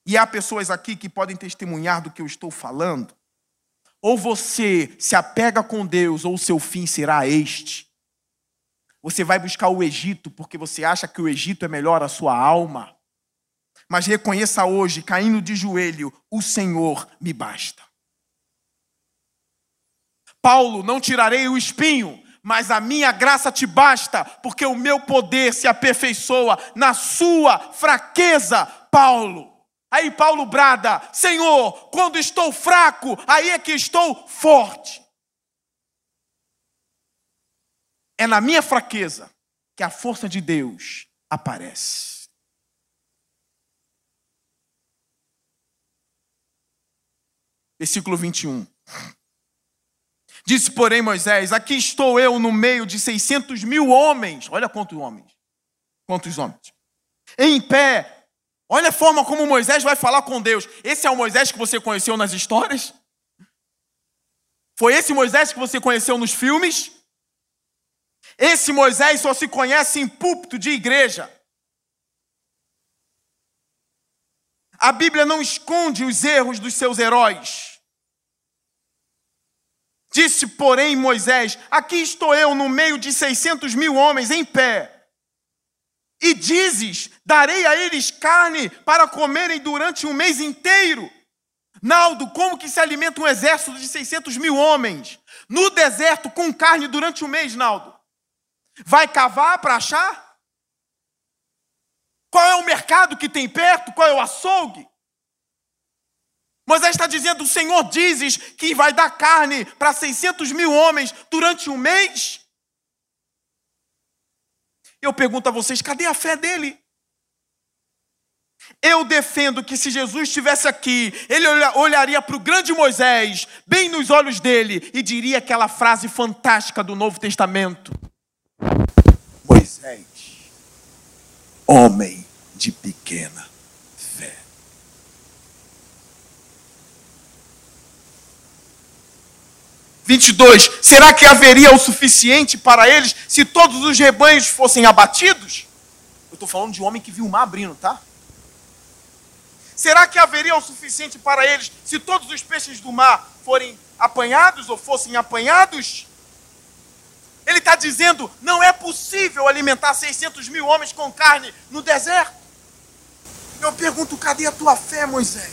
Speaker 1: E há pessoas aqui que podem testemunhar do que eu estou falando. Ou você se apega com Deus, ou o seu fim será este. Você vai buscar o Egito porque você acha que o Egito é melhor a sua alma. Mas reconheça hoje, caindo de joelho, o Senhor me basta. Paulo, não tirarei o espinho, mas a minha graça te basta, porque o meu poder se aperfeiçoa na sua fraqueza, Paulo. Aí Paulo brada: Senhor, quando estou fraco, aí é que estou forte. É na minha fraqueza que a força de Deus aparece. Versículo 21. Disse, porém, Moisés: Aqui estou eu no meio de 600 mil homens. Olha quantos homens. Quantos homens. Em pé. Olha a forma como Moisés vai falar com Deus. Esse é o Moisés que você conheceu nas histórias? Foi esse Moisés que você conheceu nos filmes? Esse Moisés só se conhece em púlpito de igreja. A Bíblia não esconde os erros dos seus heróis. Disse, porém, Moisés: Aqui estou eu no meio de 600 mil homens em pé. E dizes: Darei a eles carne para comerem durante um mês inteiro. Naldo, como que se alimenta um exército de 600 mil homens? No deserto, com carne durante um mês, Naldo? Vai cavar para achar? Qual é o mercado que tem perto? Qual é o açougue? Moisés está dizendo: o Senhor dizes que vai dar carne para 600 mil homens durante um mês? Eu pergunto a vocês: cadê a fé dele? Eu defendo que se Jesus estivesse aqui, ele olharia para o grande Moisés, bem nos olhos dele, e diria aquela frase fantástica do Novo Testamento: Moisés, homem de pequena 22: Será que haveria o suficiente para eles se todos os rebanhos fossem abatidos? Eu estou falando de um homem que viu o mar abrindo, tá? Será que haveria o suficiente para eles se todos os peixes do mar forem apanhados ou fossem apanhados? Ele está dizendo: não é possível alimentar 600 mil homens com carne no deserto. Eu pergunto: cadê a tua fé, Moisés?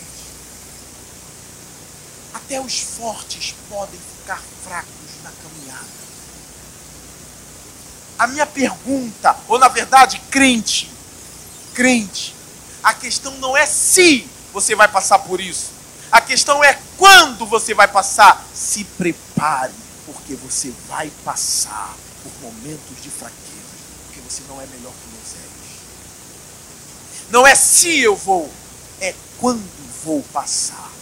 Speaker 1: Até os fortes podem ficar fracos na caminhada. A minha pergunta, ou na verdade, crente, crente, a questão não é se você vai passar por isso, a questão é quando você vai passar. Se prepare, porque você vai passar por momentos de fraqueza, porque você não é melhor que Moisés. Não é se eu vou, é quando vou passar.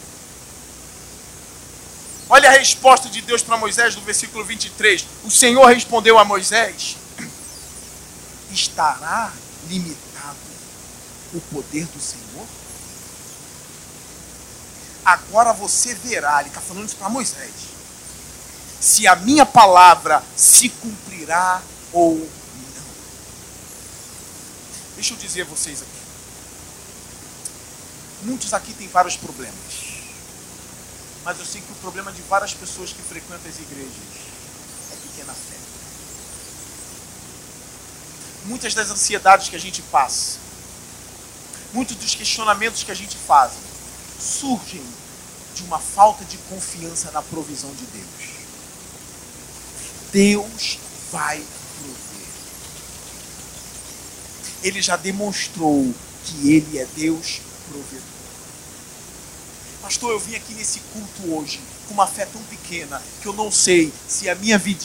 Speaker 1: Olha a resposta de Deus para Moisés no versículo 23. O Senhor respondeu a Moisés: <clears throat> Estará limitado o poder do Senhor? Agora você verá, ele está falando isso para Moisés, se a minha palavra se cumprirá ou não. Deixa eu dizer a vocês aqui. Muitos aqui têm vários problemas mas eu sei que o problema de várias pessoas que frequentam as igrejas é pequena fé. Muitas das ansiedades que a gente passa, muitos dos questionamentos que a gente faz, surgem de uma falta de confiança na provisão de Deus. Deus vai prover. Ele já demonstrou que Ele é Deus provedor. Pastor, eu vim aqui nesse culto hoje com uma fé tão pequena que eu não sei se a minha vida.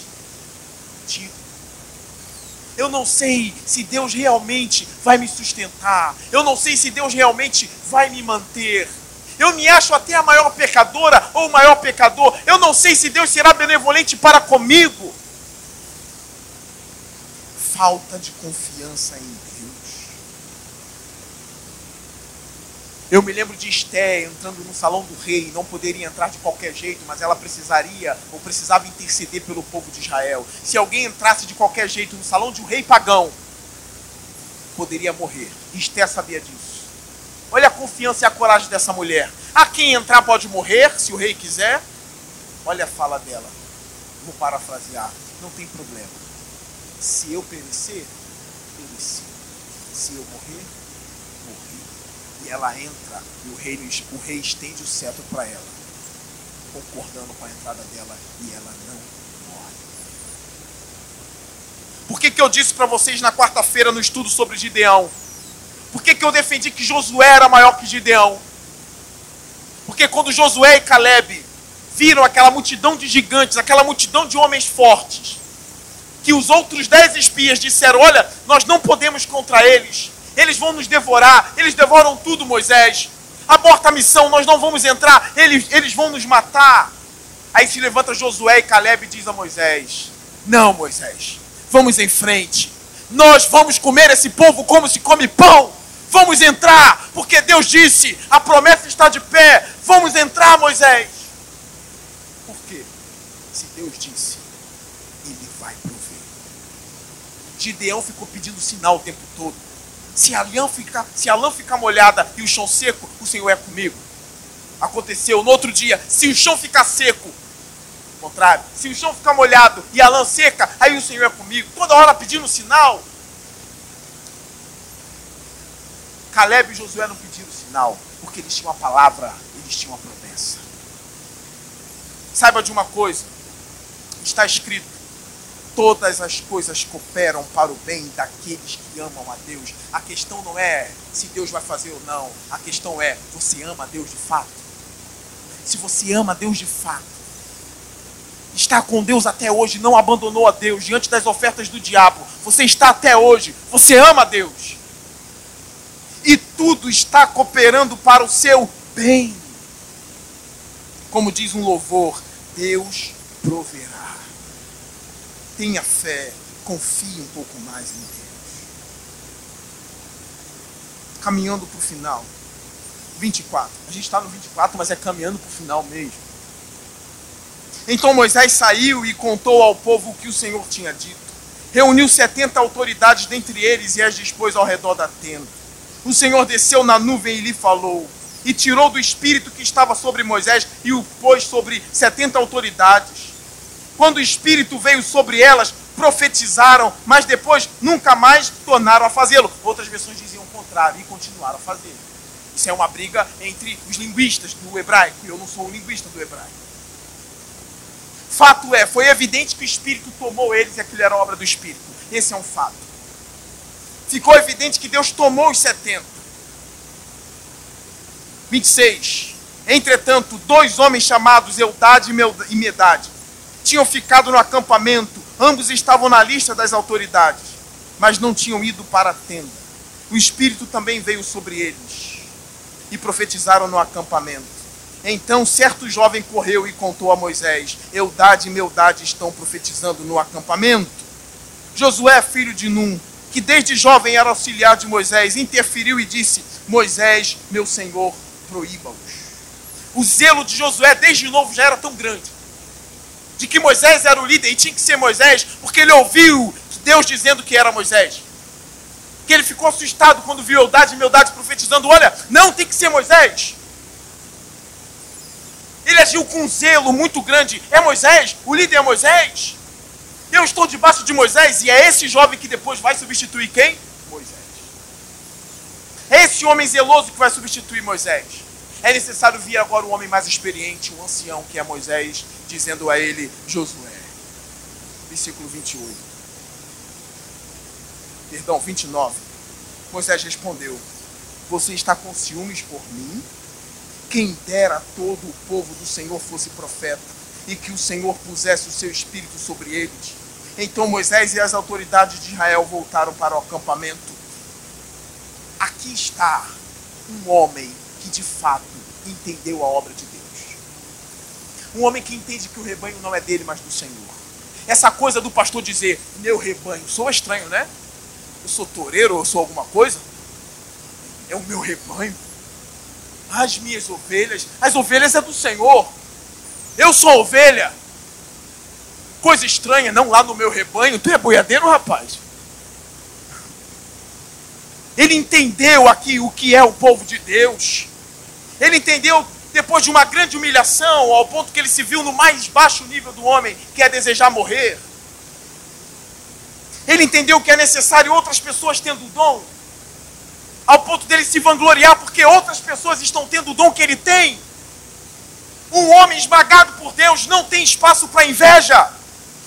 Speaker 1: Eu não sei se Deus realmente vai me sustentar. Eu não sei se Deus realmente vai me manter. Eu me acho até a maior pecadora ou o maior pecador. Eu não sei se Deus será benevolente para comigo. Falta de confiança em Deus Eu me lembro de Esté entrando no salão do rei, não poderia entrar de qualquer jeito, mas ela precisaria ou precisava interceder pelo povo de Israel. Se alguém entrasse de qualquer jeito no salão de um rei pagão, poderia morrer. Esté sabia disso. Olha a confiança e a coragem dessa mulher. A quem entrar pode morrer, se o rei quiser. Olha a fala dela. Vou parafrasear. Não tem problema. Se eu perecer, pereci. Se eu morrer, ela entra e o rei, o rei estende o cetro para ela, concordando com a entrada dela e ela não morre. Por que, que eu disse para vocês na quarta-feira no estudo sobre Gideão? Por que, que eu defendi que Josué era maior que Gideão? Porque quando Josué e Caleb viram aquela multidão de gigantes, aquela multidão de homens fortes, que os outros dez espias disseram: Olha, nós não podemos contra eles, eles vão nos devorar, eles devoram tudo, Moisés. Aborta a missão, nós não vamos entrar, eles, eles vão nos matar. Aí se levanta Josué e Caleb e diz a Moisés: Não, Moisés, vamos em frente. Nós vamos comer esse povo como se come pão. Vamos entrar, porque Deus disse: a promessa está de pé. Vamos entrar, Moisés. Por quê? Se Deus disse, Ele vai prover. Gideão ficou pedindo sinal o tempo todo. Se a lã ficar, molhada e o chão seco, o Senhor é comigo. Aconteceu no outro dia, se o chão ficar seco, ao contrário, se o chão ficar molhado e a lã seca, aí o Senhor é comigo. Toda hora pedindo sinal. Caleb e Josué não pediram sinal, porque eles tinham a palavra, eles tinham a promessa. Saiba de uma coisa, está escrito todas as coisas cooperam para o bem daqueles que amam a Deus. A questão não é se Deus vai fazer ou não, a questão é você ama a Deus de fato. Se você ama a Deus de fato, está com Deus até hoje, não abandonou a Deus diante das ofertas do diabo, você está até hoje, você ama a Deus. E tudo está cooperando para o seu bem. Como diz um louvor, Deus proverá tenha fé, confie um pouco mais em Deus. Caminhando para o final, 24. A gente está no 24, mas é caminhando para o final mesmo. Então Moisés saiu e contou ao povo o que o Senhor tinha dito. Reuniu setenta autoridades dentre eles e as dispôs ao redor da tenda. O Senhor desceu na nuvem e lhe falou. E tirou do espírito que estava sobre Moisés e o pôs sobre setenta autoridades quando o Espírito veio sobre elas, profetizaram, mas depois nunca mais tornaram a fazê-lo. Outras versões diziam o contrário e continuaram a fazer. Isso é uma briga entre os linguistas do hebraico, eu não sou um linguista do hebraico. Fato é, foi evidente que o Espírito tomou eles e aquilo era obra do Espírito. Esse é um fato. Ficou evidente que Deus tomou os 70. 26. Entretanto, dois homens chamados Eldade e Medade tinham ficado no acampamento, ambos estavam na lista das autoridades, mas não tinham ido para a tenda. O Espírito também veio sobre eles e profetizaram no acampamento. Então certo jovem correu e contou a Moisés: Eudade e Meudade estão profetizando no acampamento. Josué, filho de Num, que desde jovem era auxiliar de Moisés, interferiu e disse: Moisés, meu senhor, proíba-os. O zelo de Josué desde novo já era tão grande de que Moisés era o líder e tinha que ser Moisés, porque ele ouviu Deus dizendo que era Moisés. Que ele ficou assustado quando viu Eldade e Meldade profetizando: olha, não tem que ser Moisés. Ele agiu com um zelo muito grande. É Moisés? O líder é Moisés? Eu estou debaixo de Moisés e é esse jovem que depois vai substituir quem? Moisés. É esse homem zeloso que vai substituir Moisés. É necessário vir agora o homem mais experiente, o ancião, que é Moisés, dizendo a ele, Josué. Versículo 28. Perdão, 29. Moisés respondeu: Você está com ciúmes por mim? Quem dera todo o povo do Senhor fosse profeta e que o Senhor pusesse o seu espírito sobre eles. Então Moisés e as autoridades de Israel voltaram para o acampamento. Aqui está um homem que de fato entendeu a obra de Deus. Um homem que entende que o rebanho não é dele, mas do Senhor. Essa coisa do pastor dizer, meu rebanho, sou estranho, né? Eu sou toureiro ou sou alguma coisa? É o meu rebanho. As minhas ovelhas, as ovelhas é do Senhor. Eu sou ovelha. Coisa estranha, não lá no meu rebanho. Tu é boiadeiro, rapaz? Ele entendeu aqui o que é o povo de Deus. Ele entendeu depois de uma grande humilhação, ao ponto que ele se viu no mais baixo nível do homem, que é desejar morrer. Ele entendeu que é necessário outras pessoas tendo o dom, ao ponto dele se vangloriar porque outras pessoas estão tendo o dom que ele tem. Um homem esmagado por Deus não tem espaço para inveja.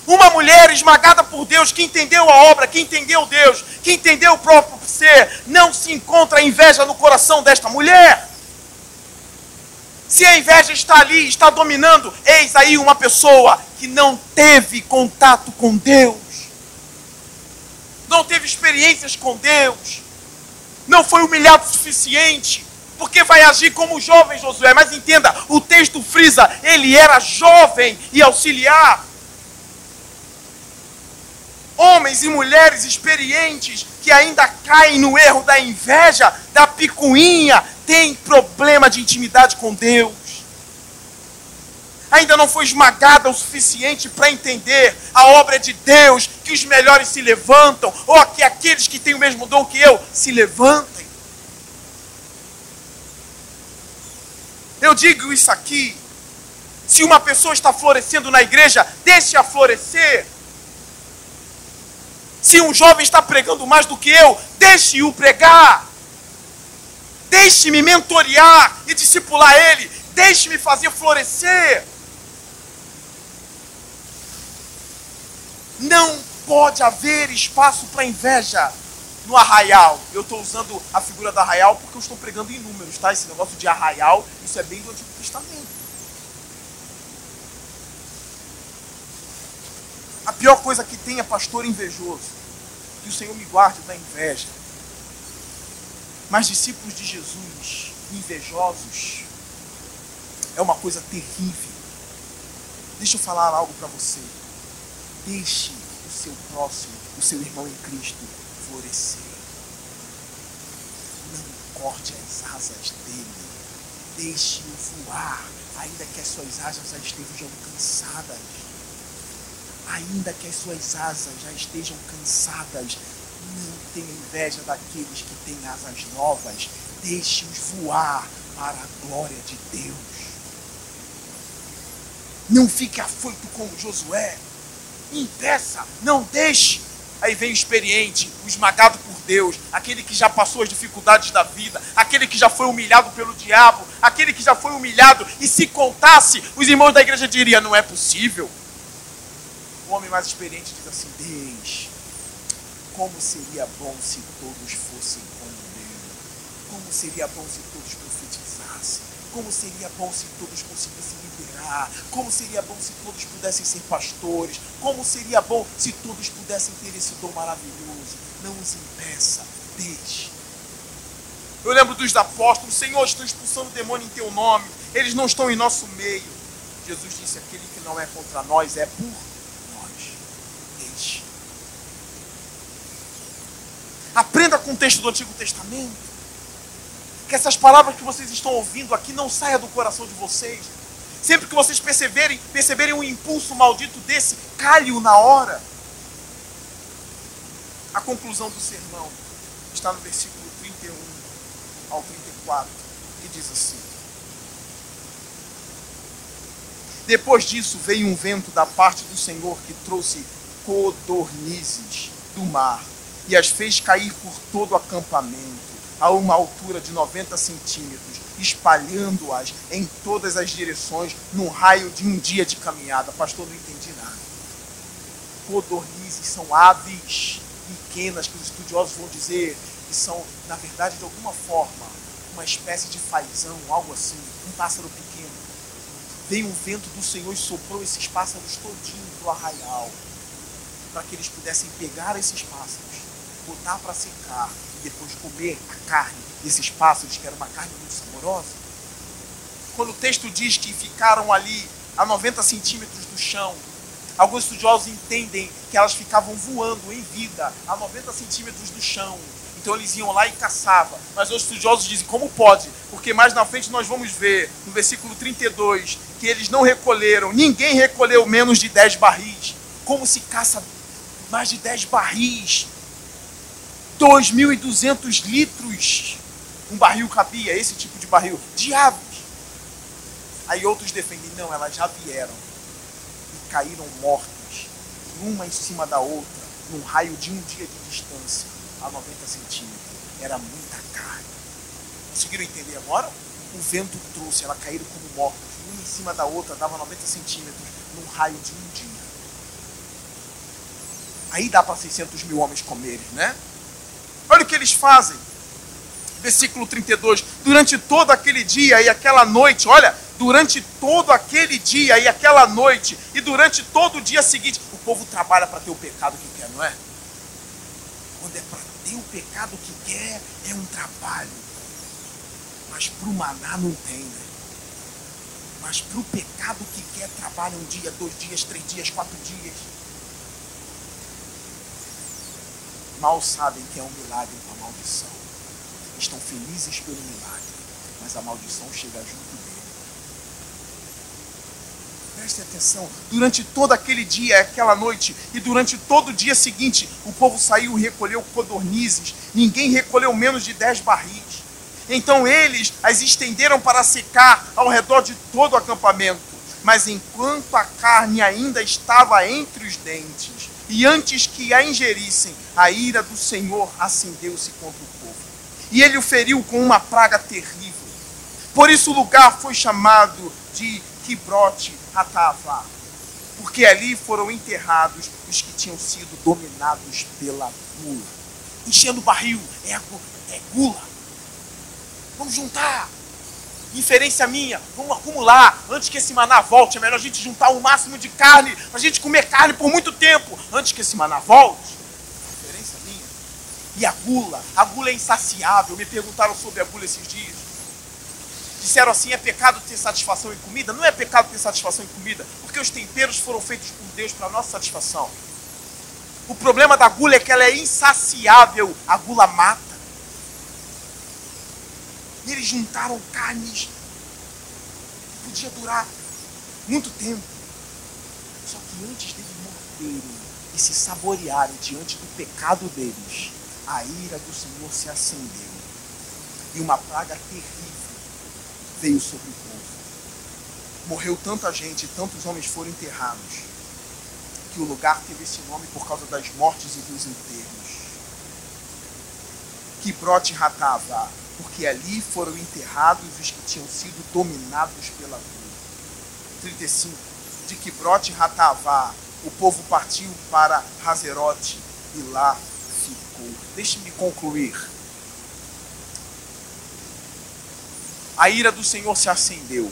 Speaker 1: Uma mulher esmagada por Deus, que entendeu a obra, que entendeu Deus, que entendeu o próprio ser, não se encontra inveja no coração desta mulher. Se a inveja está ali, está dominando, eis aí uma pessoa que não teve contato com Deus, não teve experiências com Deus, não foi humilhado o suficiente, porque vai agir como jovem Josué. Mas entenda, o texto frisa, ele era jovem e auxiliar. Homens e mulheres experientes que ainda caem no erro da inveja, da picuinha, tem problema de intimidade com Deus, ainda não foi esmagada o suficiente para entender a obra de Deus, que os melhores se levantam, ou que aqueles que têm o mesmo dom que eu se levantem. Eu digo isso aqui. Se uma pessoa está florescendo na igreja, deixe-a florescer. Se um jovem está pregando mais do que eu, deixe-o pregar. Deixe-me mentorear e discipular ele. Deixe-me fazer florescer. Não pode haver espaço para inveja no arraial. Eu estou usando a figura do arraial porque eu estou pregando em números, tá? Esse negócio de arraial, isso é bem do Antigo Testamento. A pior coisa que tem é pastor invejoso. Que o Senhor me guarde da inveja. Mas discípulos de Jesus invejosos é uma coisa terrível. Deixa eu falar algo para você. Deixe o seu próximo, o seu irmão em Cristo, florescer. Não corte as asas dele. Deixe-o voar, ainda que as suas asas já estejam cansadas. Ainda que as suas asas já estejam cansadas, não tenha inveja daqueles que têm asas novas. Deixe-os voar para a glória de Deus. Não fique afoito com Josué. Impeça, não deixe. Aí vem o experiente, o esmagado por Deus, aquele que já passou as dificuldades da vida, aquele que já foi humilhado pelo diabo, aquele que já foi humilhado e se contasse, os irmãos da igreja diriam: não é possível. O homem mais experiente diz assim: deixe como seria bom se todos fossem como ele? Como seria bom se todos profetizassem? Como seria bom se todos conseguissem liderar? Como seria bom se todos pudessem ser pastores? Como seria bom se todos pudessem ter esse dom maravilhoso? Não os impeça, deixe. Eu lembro dos apóstolos, Senhor, estou expulsando o demônio em teu nome. Eles não estão em nosso meio. Jesus disse: aquele que não é contra nós é por com o texto do Antigo Testamento. Que essas palavras que vocês estão ouvindo aqui não saiam do coração de vocês. Sempre que vocês perceberem, perceberem um impulso maldito desse, calhe-o na hora. A conclusão do sermão está no versículo 31 ao 34, que diz assim: Depois disso veio um vento da parte do Senhor que trouxe codornizes do mar e as fez cair por todo o acampamento, a uma altura de 90 centímetros, espalhando-as em todas as direções, num raio de um dia de caminhada. Pastor, não entendi nada. Codornizes são aves pequenas que os estudiosos vão dizer que são, na verdade, de alguma forma, uma espécie de fazão, algo assim, um pássaro pequeno. Veio um vento do Senhor e soprou esses pássaros todinho para o arraial, para que eles pudessem pegar esses pássaros botar para secar e depois comer a carne desses pássaros, que era uma carne muito saborosa? Quando o texto diz que ficaram ali a 90 centímetros do chão, alguns estudiosos entendem que elas ficavam voando em vida a 90 centímetros do chão. Então eles iam lá e caçavam. Mas os estudiosos dizem, como pode? Porque mais na frente nós vamos ver, no versículo 32, que eles não recolheram, ninguém recolheu menos de 10 barris. Como se caça mais de 10 barris 2.200 litros um barril cabia, esse tipo de barril, diabos. Aí outros defendem, não, elas já vieram e caíram mortas, uma em cima da outra, num raio de um dia de distância, a 90 centímetros. Era muita carne. Conseguiram entender agora? O vento trouxe, elas caíram como mortas, uma em cima da outra, dava 90 centímetros, num raio de um dia. Aí dá para 600 mil homens comerem, né? Olha o que eles fazem. Versículo 32. Durante todo aquele dia e aquela noite, olha, durante todo aquele dia e aquela noite, e durante todo o dia seguinte, o povo trabalha para ter o pecado que quer, não é? Quando é para ter o pecado que quer, é um trabalho. Mas para o maná não tem, né? Mas para o pecado que quer, trabalha um dia, dois dias, três dias, quatro dias. Mal sabem que é um milagre uma maldição. Estão felizes pelo milagre, mas a maldição chega junto dele. Preste atenção, durante todo aquele dia, aquela noite e durante todo o dia seguinte, o povo saiu e recolheu codornizes. Ninguém recolheu menos de dez barris. Então eles as estenderam para secar ao redor de todo o acampamento. Mas enquanto a carne ainda estava entre os dentes, e antes que a ingerissem, a ira do Senhor acendeu-se contra o povo. E ele o feriu com uma praga terrível. Por isso o lugar foi chamado de Kibrote Atavá, porque ali foram enterrados os que tinham sido dominados pela gula. Enchendo o barril é, é gula. Vamos juntar, inferência minha, vamos acumular. Antes que esse maná volte, é melhor a gente juntar o máximo de carne, para a gente comer carne por muito tempo. Antes que esse maná volte, inferência minha. E a gula, a gula é insaciável. Me perguntaram sobre a gula esses dias. Disseram assim: é pecado ter satisfação em comida? Não é pecado ter satisfação em comida, porque os temperos foram feitos por Deus para nossa satisfação. O problema da gula é que ela é insaciável. A gula mata. E eles juntaram carnes. Podia durar muito tempo. Só que antes deles morrerem e se saborearem diante do pecado deles, a ira do Senhor se acendeu. E uma praga terrível veio sobre o povo. Morreu tanta gente e tantos homens foram enterrados, que o lugar teve esse nome por causa das mortes e dos enterros Kibrote Ratava, porque ali foram enterrados os que tinham sido dominados pela dor. 35. De Kibrote Ratava, o povo partiu para Hazerote e lá ficou. Deixe-me concluir. A ira do Senhor se acendeu.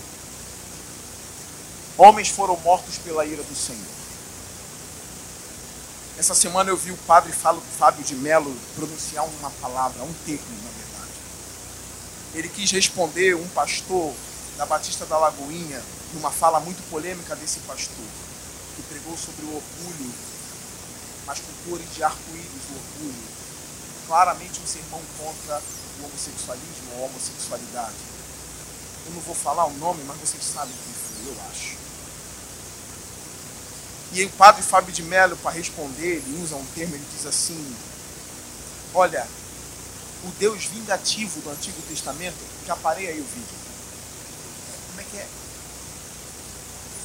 Speaker 1: Homens foram mortos pela ira do Senhor. Essa semana eu vi o padre Fábio de Mello pronunciar uma palavra, um termo, na verdade. Ele quis responder um pastor da Batista da Lagoinha, numa fala muito polêmica desse pastor, que pregou sobre o orgulho, mas com cores de arco-íris, do orgulho. Claramente um sermão contra o homossexualismo ou a homossexualidade. Eu não vou falar o nome, mas vocês sabem quem foi, eu acho. E o padre Fábio de Mello, para responder, ele usa um termo, ele diz assim: Olha, o Deus vingativo do Antigo Testamento, já parei aí o vídeo. Como é que é?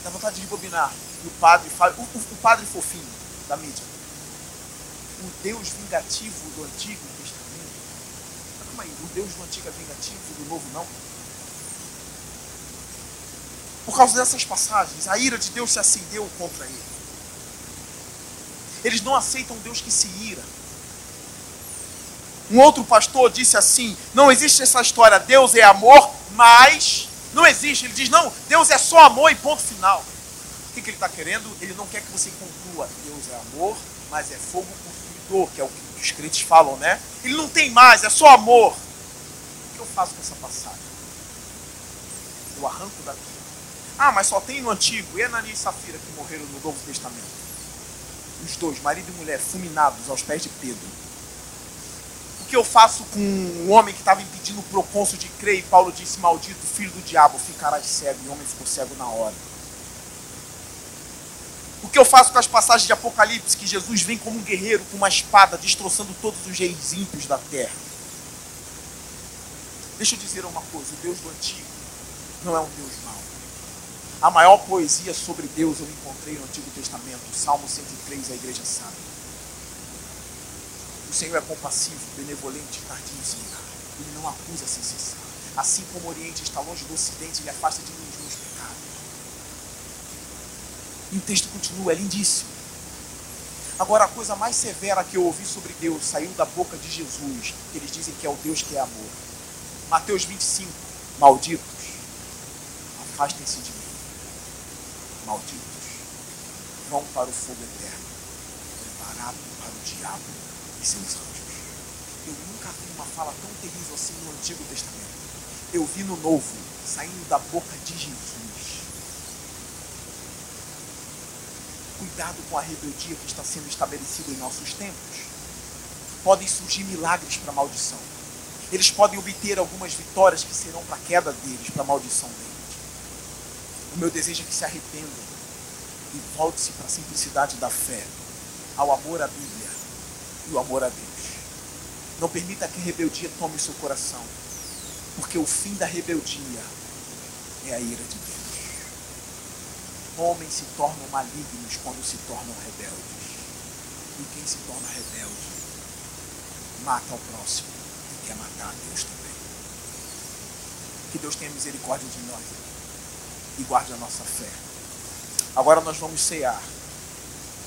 Speaker 1: Dá vontade de rebobinar. E o padre, o, o, o padre fofinho da mídia. O Deus vingativo do Antigo Testamento. Calma aí, o Deus do Antigo é vingativo, do Novo não? Por causa dessas passagens, a ira de Deus se acendeu contra ele. Eles não aceitam um Deus que se ira. Um outro pastor disse assim: não existe essa história, Deus é amor, mas. Não existe. Ele diz: não, Deus é só amor e ponto final. O que, que ele está querendo? Ele não quer que você conclua: Deus é amor, mas é fogo consumidor, que é o que os crentes falam, né? Ele não tem mais, é só amor. O que eu faço com essa passagem? Eu arranco daqui. Ah, mas só tem no Antigo. E Ananias é e Safira que morreram no Novo Testamento? os dois, marido e mulher, fulminados aos pés de Pedro. O que eu faço com o um homem que estava impedindo o procônsul de crer e Paulo disse, maldito filho do diabo, ficarás cego. E o homem ficou cego na hora. O que eu faço com as passagens de Apocalipse, que Jesus vem como um guerreiro com uma espada, destroçando todos os reis ímpios da terra? Deixa eu dizer uma coisa: o Deus do antigo não é um Deus mau. A maior poesia sobre Deus eu encontrei no Antigo Testamento, Salmo 103, a igreja sabe. O Senhor é compassivo, benevolente, tardio em irar. Ele não acusa sem cessar. Assim como o Oriente está longe do Ocidente, ele afasta de mim os meus pecados. E o texto continua, é lindíssimo. Agora, a coisa mais severa que eu ouvi sobre Deus saiu da boca de Jesus. que Eles dizem que é o Deus que é amor. Mateus 25, malditos, afastem-se de mim malditos, vão para o fogo eterno, preparado para o diabo e seus anjos. Eu nunca vi uma fala tão terrível assim no Antigo Testamento. Eu vi no Novo, saindo da boca de Jesus. Cuidado com a rebeldia que está sendo estabelecida em nossos tempos. Podem surgir milagres para a maldição. Eles podem obter algumas vitórias que serão para a queda deles, para a maldição deles o meu desejo é que se arrependam e volte-se para a simplicidade da fé, ao amor à Bíblia e o amor a Deus. Não permita que a rebeldia tome seu coração, porque o fim da rebeldia é a ira de Deus. Homens se tornam malignos quando se tornam rebeldes. E quem se torna rebelde mata o próximo e quer matar a Deus também. Que Deus tenha misericórdia de nós e guarde a nossa fé. Agora nós vamos cear.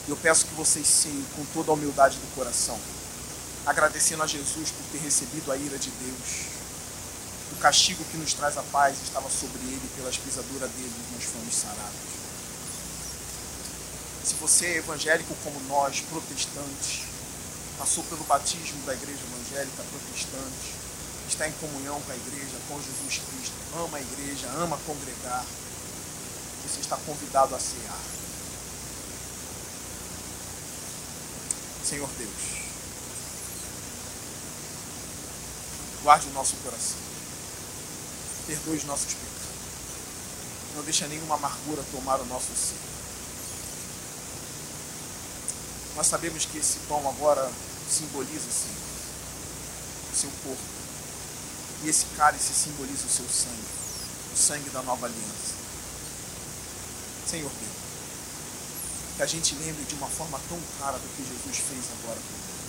Speaker 1: Eu peço que vocês ceiem com toda a humildade do coração, agradecendo a Jesus por ter recebido a ira de Deus. O castigo que nos traz a paz estava sobre ele, pelas pisaduras dele nós fomos sarados. Se você é evangélico como nós, protestante, passou pelo batismo da igreja evangélica protestante, está em comunhão com a igreja, com Jesus Cristo, ama a igreja, ama congregar, você está convidado a cear. Senhor Deus, guarde o nosso coração, perdoe os nossos pecados, não deixa nenhuma amargura tomar o nosso ser. Nós sabemos que esse pão agora simboliza, Senhor, o seu corpo. E esse cálice simboliza o seu sangue, o sangue da nova aliança. Senhor Deus, que a gente lembre de uma forma tão clara do que Jesus fez agora comigo.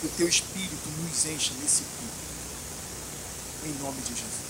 Speaker 1: Que o teu Espírito nos encha nesse culto. Em nome de Jesus.